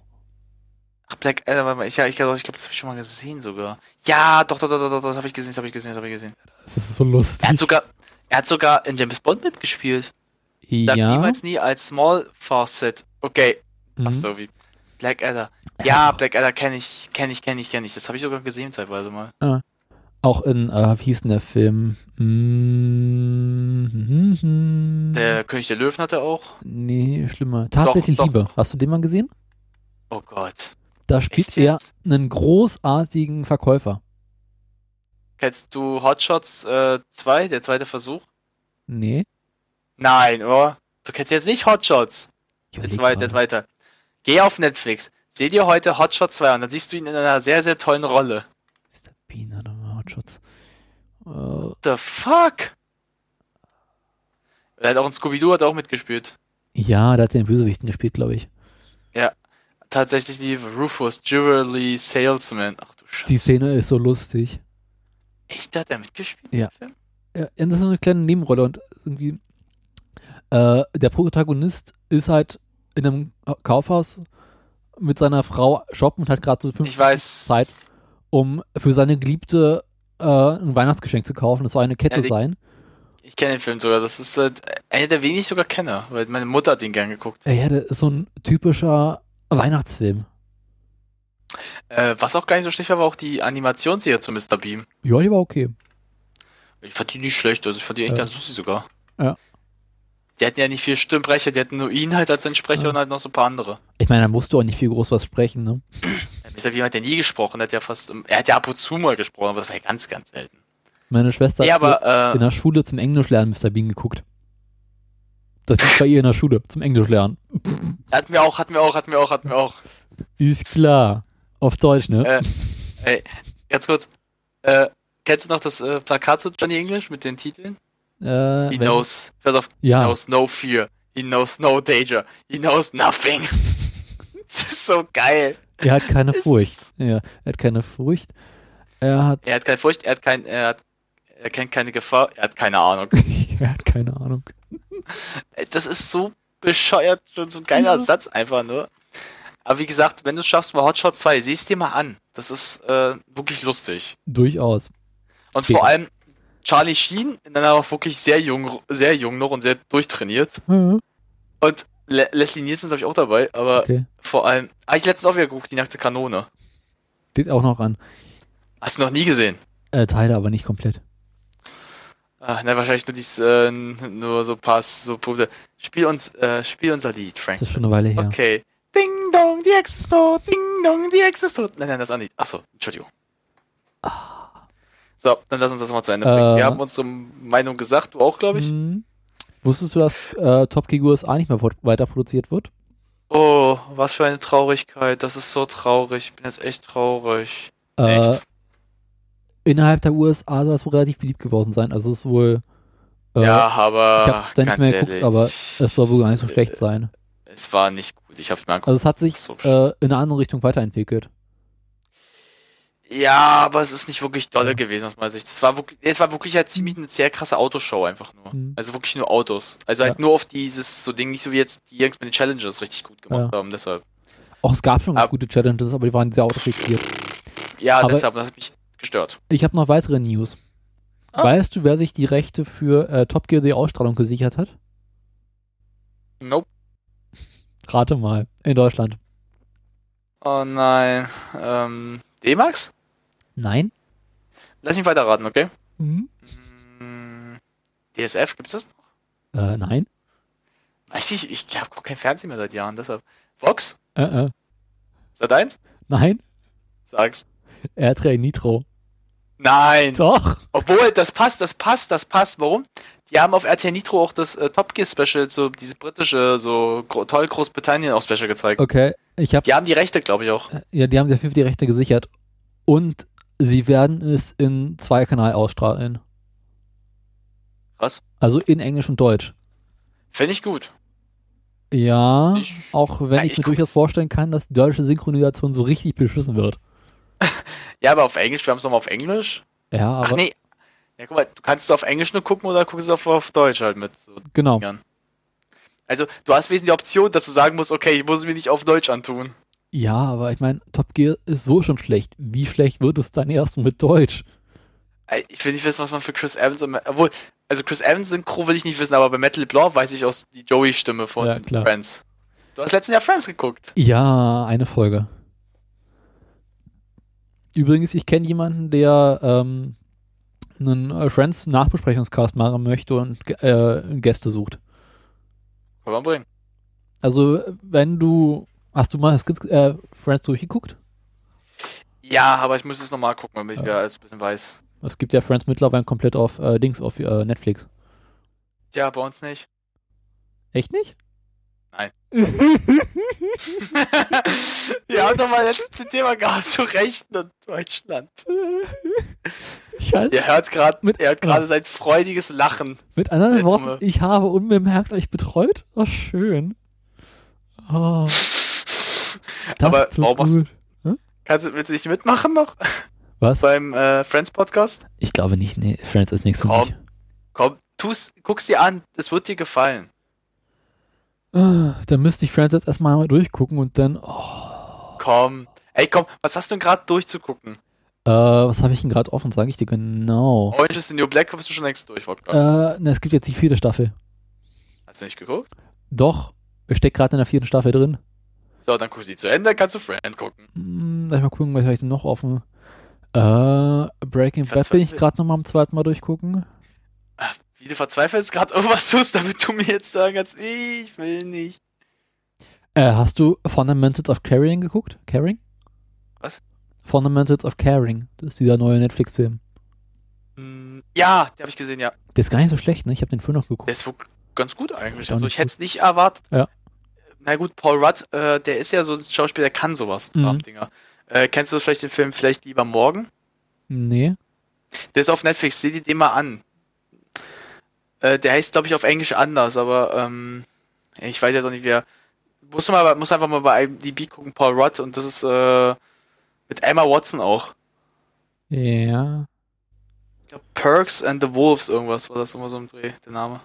Ach, Black Adder, warte mal, ich, ja, ich, glaube, ich glaube, das habe ich schon mal gesehen sogar. Ja, doch, doch, doch, doch, doch, das habe ich gesehen, das habe ich gesehen, das habe ich gesehen. Das ist so lustig. Er hat sogar, er hat sogar in James Bond mitgespielt. Ja. niemals nie als Small Fawcett. Okay, passt Mhm. irgendwie. Black Adder. Ja, Black Adder kenne ich, kenne ich, kenne ich, kenne ich. Das habe ich sogar gesehen zeitweise mal. Auch in, äh, wie hieß denn der Film? Mm, Der König der Löwen hat er auch. nee, schlimmer. Tatsächlich doch. Liebe. Hast du den mal gesehen? Oh Gott. Da spielt er jetzt? einen großartigen Verkäufer. Kennst du Hotshots 2, der zweite Versuch? Nee. Nein, oder? Du kennst jetzt nicht Hotshots. Der überleg zweite, der gerade. zweite. Geh auf Netflix. Seh dir heute Hotshot 2 an, dann siehst du ihn in einer sehr, sehr tollen Rolle. Mr. Bean hat nochmal Hotshots. Äh, What the fuck? Er hat auch in Scooby-Doo hat auch mitgespielt. ja, da hat er den Bösewichten gespielt, glaube ich. Tatsächlich die Rufus Jewelry Salesman. Ach du Scheiße. Die Szene ist so lustig. Echt, da hat er mitgespielt? Ja. Ja, das ist so eine kleine Nebenrolle und irgendwie äh, der Protagonist ist halt in einem Kaufhaus mit seiner Frau shoppen und hat gerade so fünf weiß. Zeit, um für seine Geliebte äh, ein Weihnachtsgeschenk zu kaufen. Das soll eine Kette Ja, sein. Ich kenne den Film sogar. Das ist äh, einer der wenig sogar kenne, weil meine Mutter hat ihn gern geguckt. Ja, das ist so ein typischer Weihnachtsfilm. Äh, was auch gar nicht so schlecht war, war auch die Animationsserie zu Mr. Beam. Ja, die war okay. Ich fand die nicht schlecht, also ich fand die echt Ja. ganz lustig sogar. Ja. Die hatten ja nicht viel Stimmbrecher, die hatten nur ihn halt als seinen Sprecher Ja. und halt noch so ein paar andere. Ich meine, da musst du auch nicht viel groß was sprechen, ne? Mr. Beam hat ja nie gesprochen, er hat ja fast, er hat ja ab und zu mal gesprochen, aber das war ja ganz, ganz selten. Meine Schwester Ja, hat aber, in äh, der Schule zum Englisch lernen Mr. Bean geguckt. Das ist bei ihr in der Schule, zum Englisch lernen. hatten wir auch, hatten wir auch, hatten wir auch, hatten wir auch. Ist klar. Auf Deutsch, ne? Äh, ey, ganz kurz, äh, kennst du noch das äh, Plakat zu Johnny English mit den Titeln? Äh, He knows, pass auf, Ja. he knows no fear, he knows no danger, he knows nothing. das ist so geil. Er hat keine Furcht. Ja, er hat keine Furcht. Er hat, Er hat keine Furcht, er hat kein, er hat, er kennt keine Gefahr, er hat keine Ahnung. er hat keine Ahnung. Das ist so bescheuert, schon so ein geiler Ja. Satz einfach nur. Aber wie gesagt, wenn du es schaffst, mal Hotshot 2, siehst dir mal an. Das ist äh, wirklich lustig. Durchaus. Und Ja. vor allem Charlie Sheen, in einer auch wirklich sehr jung, sehr jung noch und sehr durchtrainiert. Mhm. Und Le Leslie Nielsen ist, glaube ich, auch dabei, aber Okay. vor allem, ah, ich letztens auch wieder geguckt, die nackte Kanone. Steht auch noch an. Hast du noch nie gesehen? Äh, Teile aber nicht komplett. Ah, na, wahrscheinlich nur dies, äh, nur so Pass, so Punkte. Spiel uns, äh, spiel unser Lied, Frank. Das ist schon eine Weile her. Okay. Ding dong, die Ex ist tot. Ding dong, die Ex ist tot. Nein, nein, das ist nicht. Achso, Entschuldigung. So, dann lass uns das mal zu Ende bringen. Äh. Wir haben unsere Meinung gesagt, du auch, glaube ich. Mhm. Wusstest du, dass äh, Top Gear USA nicht mehr weiter produziert wird? Oh, was für eine Traurigkeit. Das ist so traurig. Ich bin jetzt echt traurig. Äh, Echt? Innerhalb der USA soll es wohl relativ beliebt geworden sein. Also es ist wohl. Äh, ja, aber. ich hab's dann nicht mehr geguckt, ehrlich, aber es soll wohl gar nicht so schlecht sein. Es war nicht gut. Ich hab's mir angeguckt. Also es hat sich So äh, in eine andere Richtung weiterentwickelt. Ja, aber es ist nicht wirklich dolle gewesen aus meiner Sicht. Es war wirklich, es war wirklich halt ziemlich eine sehr krasse Autoshow einfach nur. Mhm. Also wirklich nur Autos. Also halt Ja. nur auf dieses so Ding, nicht so wie jetzt die Jungs mit den Challenges richtig gut gemacht Ja. haben. Deshalb. Auch es gab schon ganz Ab- gute Challenges, aber die waren sehr autofixiert. Ja, Aber- deshalb, das hat mich gestört. Ich habe noch weitere News. Ah. Weißt du, wer sich die Rechte für äh, Top Gear die Ausstrahlung gesichert hat? Nope. Rate mal. In Deutschland. Oh nein. Ähm, D-Max? Nein? Lass mich weiter raten, okay? Mhm. Hm, DSF, gibt's das noch? Äh, nein? Weiß ich, ich hab guck kein Fernsehen mehr seit Jahren, deshalb. Vox? Äh, äh. Sat 1? Nein? Sag's. R3 Nitro. Nein! Doch! Obwohl, das passt, das passt, das passt. Warum? Die haben auf RTL Nitro auch das äh, Top Gear Special, so dieses britische, so gro toll Großbritannien auch Special gezeigt. Okay, ich habe Die haben die Rechte, glaube ich, auch. ja, die haben FIFA die Rechte gesichert und sie werden es in zwei Kanal ausstrahlen. Was? Also in Englisch und Deutsch. Finde ich gut. Ja, Ich- auch wenn Ja, ich, ich mir durchaus vorstellen kann, dass die deutsche Synchronisation so richtig beschissen wird. Ja, aber auf Englisch, wir haben es nochmal auf Englisch. Ja, aber Ach nee. Ja, guck mal, du kannst es auf Englisch nur gucken oder guckst du auf, auf Deutsch halt mit. So genau. Dingern. Also, du hast wesentlich die Option, dass du sagen musst, okay, ich muss es mir nicht auf Deutsch antun. Ja, aber ich meine, Top Gear ist so schon schlecht. Wie schlecht wird es dann erst mit Deutsch? Ich will nicht wissen, was man für Chris Evans und obwohl, also Chris Evans Synchro will ich nicht wissen, aber bei Metal Blanc weiß ich aus die Joey-Stimme von Ja. Friends. Du hast letzten Jahr Friends geguckt. Ja, eine Folge. Übrigens, ich kenne jemanden, der ähm, einen äh, Friends Nachbesprechungscast machen möchte und äh, Gäste sucht. Kann man bringen. Also, wenn du. Hast du mal Skins- äh, Friends durchgeguckt? Ja, aber ich muss es nochmal gucken, damit ich wieder alles ein bisschen weiß. Es gibt ja Friends mittlerweile komplett auf äh, Dings, auf äh, Netflix. Ja, bei uns nicht. Echt nicht? Nein. Wir haben doch mal letztes Thema gehabt, zu Rechten und Deutschland. Ich halt, Ihr hört gerade, Mit- er hört gerade sein freudiges Lachen. mit anderen der Worten, ich habe unbemerkt euch betreut. Oh, schön. Oh, Aber warum machst du- gut. Kannst du, willst du nicht mitmachen noch Was? beim äh, Friends Podcast? Ich glaube nicht. Nee, Friends ist nichts für Komm. mich. Komm, tu's, guck's dir an, es wird dir gefallen. Ah, Dann müsste ich Friends jetzt erstmal mal durchgucken und dann. Oh, Komm. Ey, komm, was hast du denn gerade durchzugucken? äh, was habe ich denn gerade offen? Sage ich dir genau. Orange is the New Black bist du schon längst durch, Wodka. Äh, ne, es gibt jetzt die vierte Staffel. Hast du nicht geguckt? Doch, ich stecke gerade in der vierten Staffel drin. So, dann guck sie zu Ende, kannst du Friends gucken. Hm, lass ich mal gucken, was habe ich denn noch offen? Äh, Breaking Bad bin ich gerade nochmal am zweiten Mal durchgucken. Wie du verzweifelst gerade irgendwas tust, damit du mir jetzt sagen kannst, ich will nicht. Äh, hast du Fundamentals of Caring geguckt? Caring? Was? Fundamentals of Caring. Das ist dieser neue Netflix-Film. Hm, Ja, die habe ich gesehen, ja. Der ist gar nicht so schlecht, ne? Ich habe den früher noch geguckt. Der ist wohl ganz gut eigentlich. Also ich hätte es nicht erwartet. Ja. Na gut, Paul Rudd, äh, der ist ja so ein Schauspieler, der kann sowas. Mhm. Äh, kennst du vielleicht den Film Vielleicht lieber morgen? Nee. Der ist auf Netflix, seh dir den mal an. Äh, der heißt, glaube ich, auf Englisch anders, aber ähm, ich weiß jetzt auch nicht, wer. Musst du mal, musst einfach mal bei IMDb gucken, Paul Rudd, und das ist äh, mit Emma Watson auch. Ja. Ich glaub, Perks and the Wolves, irgendwas war das immer so im Dreh, der Name.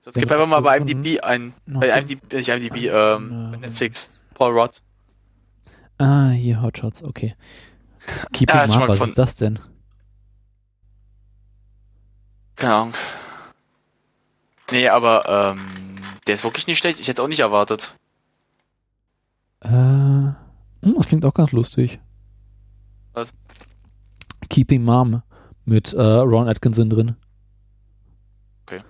So, jetzt Ja, gib einfach mal bei IMDb ein. Bei IMDb, nicht IMDb, ähm, bei Ja. Netflix. Paul Rudd. Ah, hier Hotshots, okay. Keep Ja, up, was ist das denn? Keine Ahnung. Nee, aber ähm, der ist wirklich nicht schlecht. Ich hätte es auch nicht erwartet. Äh, hm, das klingt auch ganz lustig. Was? Keeping Mom mit äh, Ron Atkinson drin. Okay.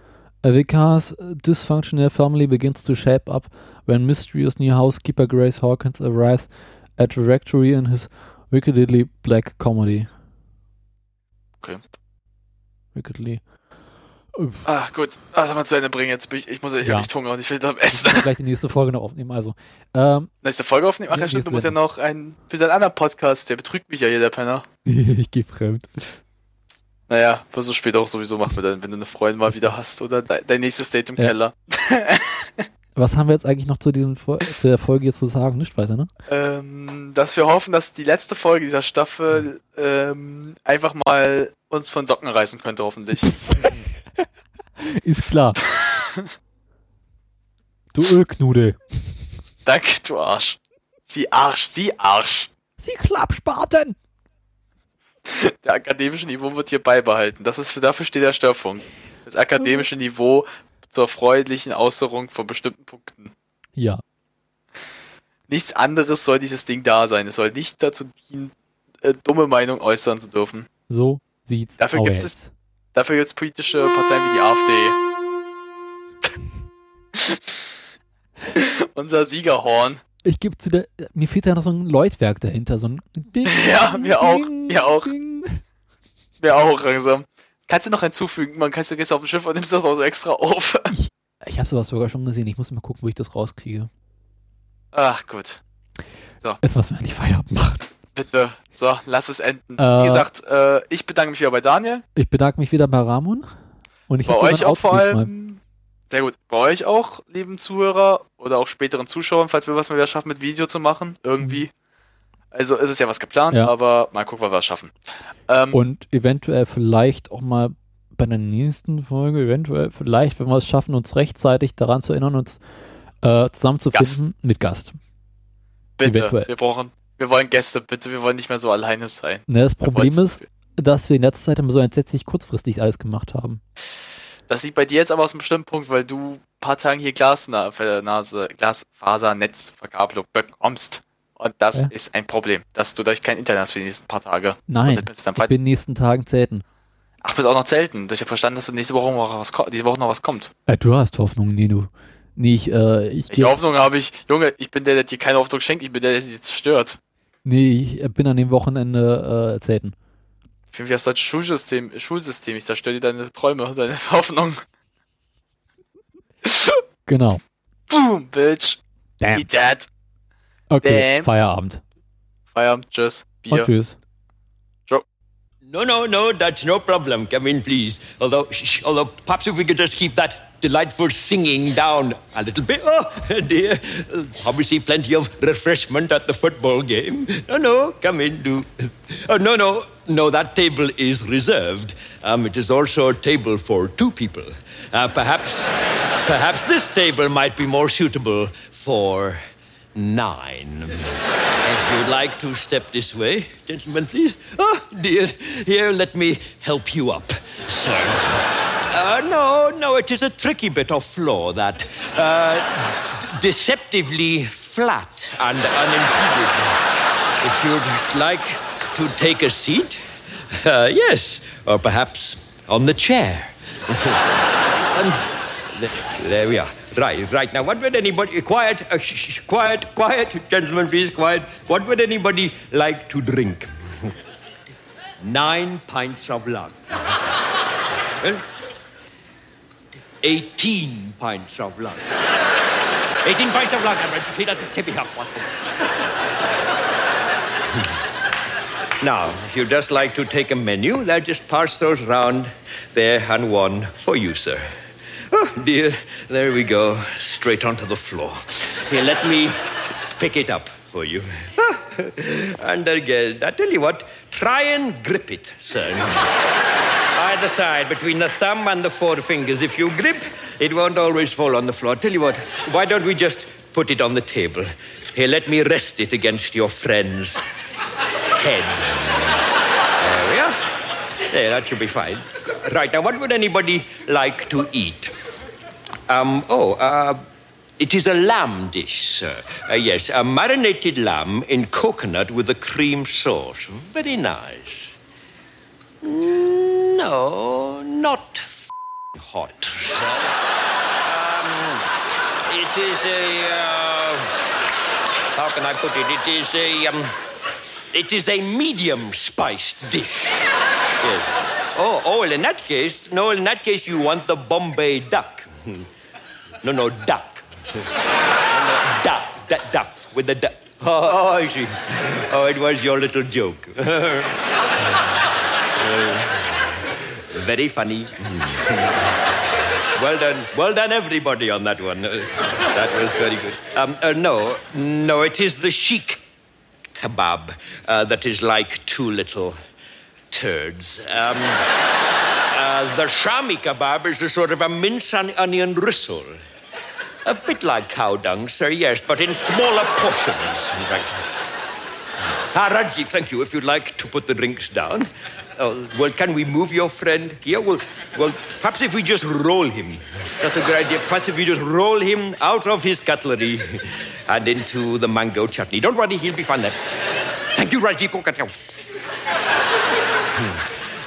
A Vicar's dysfunctional family begins to shape up when mysterious new housekeeper Grace Hawkins arrives at the rectory in his wickedly black comedy. Okay. Wickedly. Ah, gut. Also mal zu Ende bringen jetzt. Bin ich, ich muss ich Ja. hab echt Hunger und ich will da Ich essen. muss gleich die nächste Folge noch aufnehmen. Also, ähm, Nächste Folge aufnehmen? Ach ja, stimmt. Du musst ja noch einen für seinen anderen Podcast. Der betrügt mich ja hier, der Penner. ich gehe fremd. Naja, wirst du später auch sowieso machen, wenn du wenn du eine Freundin mal wieder hast oder dein, dein nächstes Date im Ja. Keller. Was haben wir jetzt eigentlich noch zu, diesem, zu der Folge jetzt zu sagen? Nicht weiter, ne? ähm, dass wir hoffen, dass die letzte Folge dieser Staffel ähm, einfach mal uns von Socken reißen könnte, hoffentlich. Ist klar. du Ölknudel. Danke, du Arsch. Sie Arsch, sie Arsch. Sie Klappspaten! Der akademische Niveau wird hier beibehalten. Das ist für, dafür steht der Störfunk. Das akademische Niveau zur freundlichen Äußerung von bestimmten Punkten. Ja. Nichts anderes soll dieses Ding da sein. Es soll nicht dazu dienen, äh, dumme Meinung äußern zu dürfen. So sieht's Dafür aus. gibt es- Dafür gibt es politische Parteien wie die AfD. Unser Siegerhorn. Ich gebe zu der. Mir fehlt da noch so ein Läutwerk dahinter. So ein Ding. Ja, mir auch, Ding, mir auch. Ding. Wäre auch langsam. Kannst du noch hinzufügen? Man kannst du gehst auf dem Schiff und nimmst das auch so extra auf. Ich habe sowas sogar schon gesehen. Ich muss mal gucken, wo ich das rauskriege. Ach gut. Jetzt müssen wir endlich Feierabend machen. Bitte. So, lass es enden. Äh, Wie gesagt, äh, ich bedanke mich wieder bei Daniel. Ich bedanke mich wieder bei Ramon. Und ich bei euch auch vor mal- allem. Sehr gut. Bei euch auch, lieben Zuhörer oder auch späteren Zuschauern, falls wir was mal wieder schaffen, mit Video zu machen. Irgendwie. Also ist es ja was geplant, Ja. aber mal gucken, ob wir was schaffen. Ähm, Und eventuell vielleicht auch mal bei der nächsten Folge, eventuell vielleicht, wenn wir es schaffen, uns rechtzeitig daran zu erinnern, uns äh, zusammenzufinden mit Gast. Bitte, Eventuell. wir brauchen, wir wollen Gäste, bitte, wir wollen nicht mehr so alleine sein. Ne, das Problem ist, dass wir in letzter Zeit immer so entsetzlich kurzfristig alles gemacht haben. Das liegt bei dir jetzt aber aus einem bestimmten Punkt, weil du ein paar Tage hier Glasnase, Glasfasernetzverkabelung bekommst. Und das Ja. ist ein Problem, dass du dadurch kein Internet hast für die nächsten paar Tage. Nein, ich bin in den nächsten Tagen zelten. Ach, bist auch noch zelten. Ich habe verstanden, dass du nächste Woche noch was, diese Woche noch was kommt. Äh, du hast Hoffnung, nee, du. Nee, ich, äh, ich, geh- Hoffnung habe ich? Junge, ich bin der, der dir keine Hoffnung schenkt, ich bin der, der sie zerstört. Nee, ich äh, bin an dem Wochenende äh, zelten. Ich bin wie das deutsche Schulsystem, Schulsystem. Ich zerstöre dir deine Träume, deine Hoffnung. Genau. Boom, Bitch. Damn. Eat that. Okay, Damn. Feierabend. Feierabend, tschüss. Und Bier. tschüss. No, no, no, that's no problem. Come in, please. Although, sh- although perhaps if we could just keep that delightful singing down a little bit. Oh, dear. Obviously, plenty of refreshment at the football game. No, no, come in, do. Oh, no, no, no, that table is reserved. Um, it is also a table for two people. Uh, perhaps, perhaps this table might be more suitable for nine. If you'd like to step this way, gentlemen, please. Oh, dear. Here, let me help you up, sir. Uh, no, no, it is a tricky bit of floor that uh, deceptively flat and unimpeded. If you'd like to take a seat, uh, yes, or perhaps on the chair. And there we are. Right, right. Now, what would anybody. Quiet, uh, sh- sh- quiet, quiet, gentlemen, please, quiet. What would anybody like to drink? Nine pints of lager. Well, 18 pints of lager. 18 pints of lager. right? That's keep it up. Now, if you'd just like to take a menu, they'll just pass those round there and one for you, sir. Dear. There we go. Straight onto the floor. Here, let me pick it up for you. and uh, again, I tell you what, try and grip it, sir. Either side, between the thumb and the four fingers. If you grip, it won't always fall on the floor. Tell you what, why don't we just put it on the table? Here, let me rest it against your friend's head. There we are. There, that should be fine. Right, now, what would anybody like to eat? Um, oh, uh, it is a lamb dish, sir. Uh, yes, a marinated lamb in coconut with a cream sauce. Very nice. No, not hot, sir. Um, it is a. Uh, how can I put it? It is a. Um, it is a medium spiced dish. Yes. Oh, oh, well, in that case, no, in that case, you want the Bombay duck. No, no, duck. No, no, duck, that duck, with the duck. Oh, oh, I see. Oh, it was your little joke. Uh, very funny. well done. Well done, everybody, on that one. Uh, that was very good. Um, uh, no, no, it is the chic kebab uh, that is like two little turds. Um, uh, the shami kebab is a sort of a mince onion risol. A bit like cow dung, sir, yes, but in smaller portions. fact. Ah, Rajiv, thank you. If you'd like to put the drinks down. Oh, well, can we move your friend here? Well, well, perhaps if we just roll him. That's a good idea. Perhaps if we just roll him out of his cutlery and into the mango chutney. Don't worry, he'll be fine there. Thank you, Rajiv Kokatau.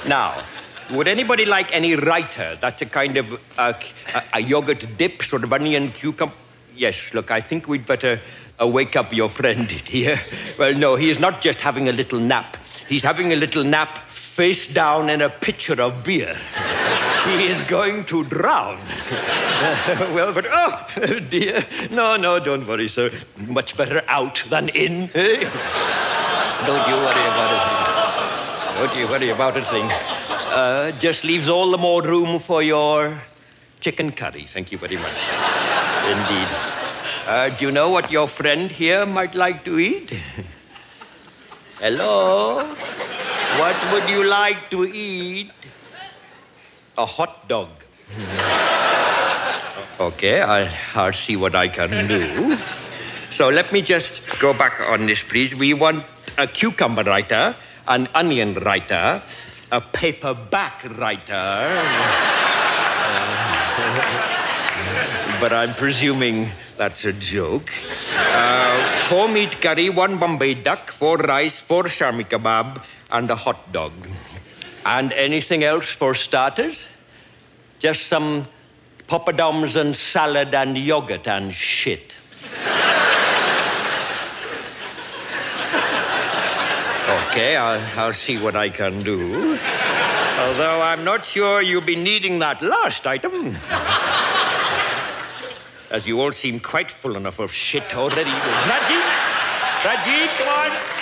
Now, would anybody like any writer? That's a kind of uh, a, a yogurt dip, sort of onion cucumber. Yes, look, I think we'd better uh, wake up your friend here. Well, no, he is not just having a little nap. He's having a little nap face down in a pitcher of beer. He is going to drown. well, but oh dear. No, no, don't worry, sir. Much better out than in. eh? Don't you worry about it. Don't you worry about a thing. Uh, just leaves all the more room for your chicken curry. Thank you very much. Indeed. Uh, do you know what your friend here might like to eat? Hello? What would you like to eat? A hot dog. Okay, I'll, I'll see what I can do. So let me just go back on this, please. We want a cucumber writer, an onion writer, a paperback writer. but I'm presuming that's a joke. Uh, four meat curry, one Bombay duck, four rice, four shami kebab, and a hot dog. And anything else for starters? Just some poppadoms and salad and yogurt and shit. Okay, I'll, I'll see what I can do. Although I'm not sure you'll be needing that last item. As you all seem quite full enough of shit already. Rajiv! Rajiv, come on!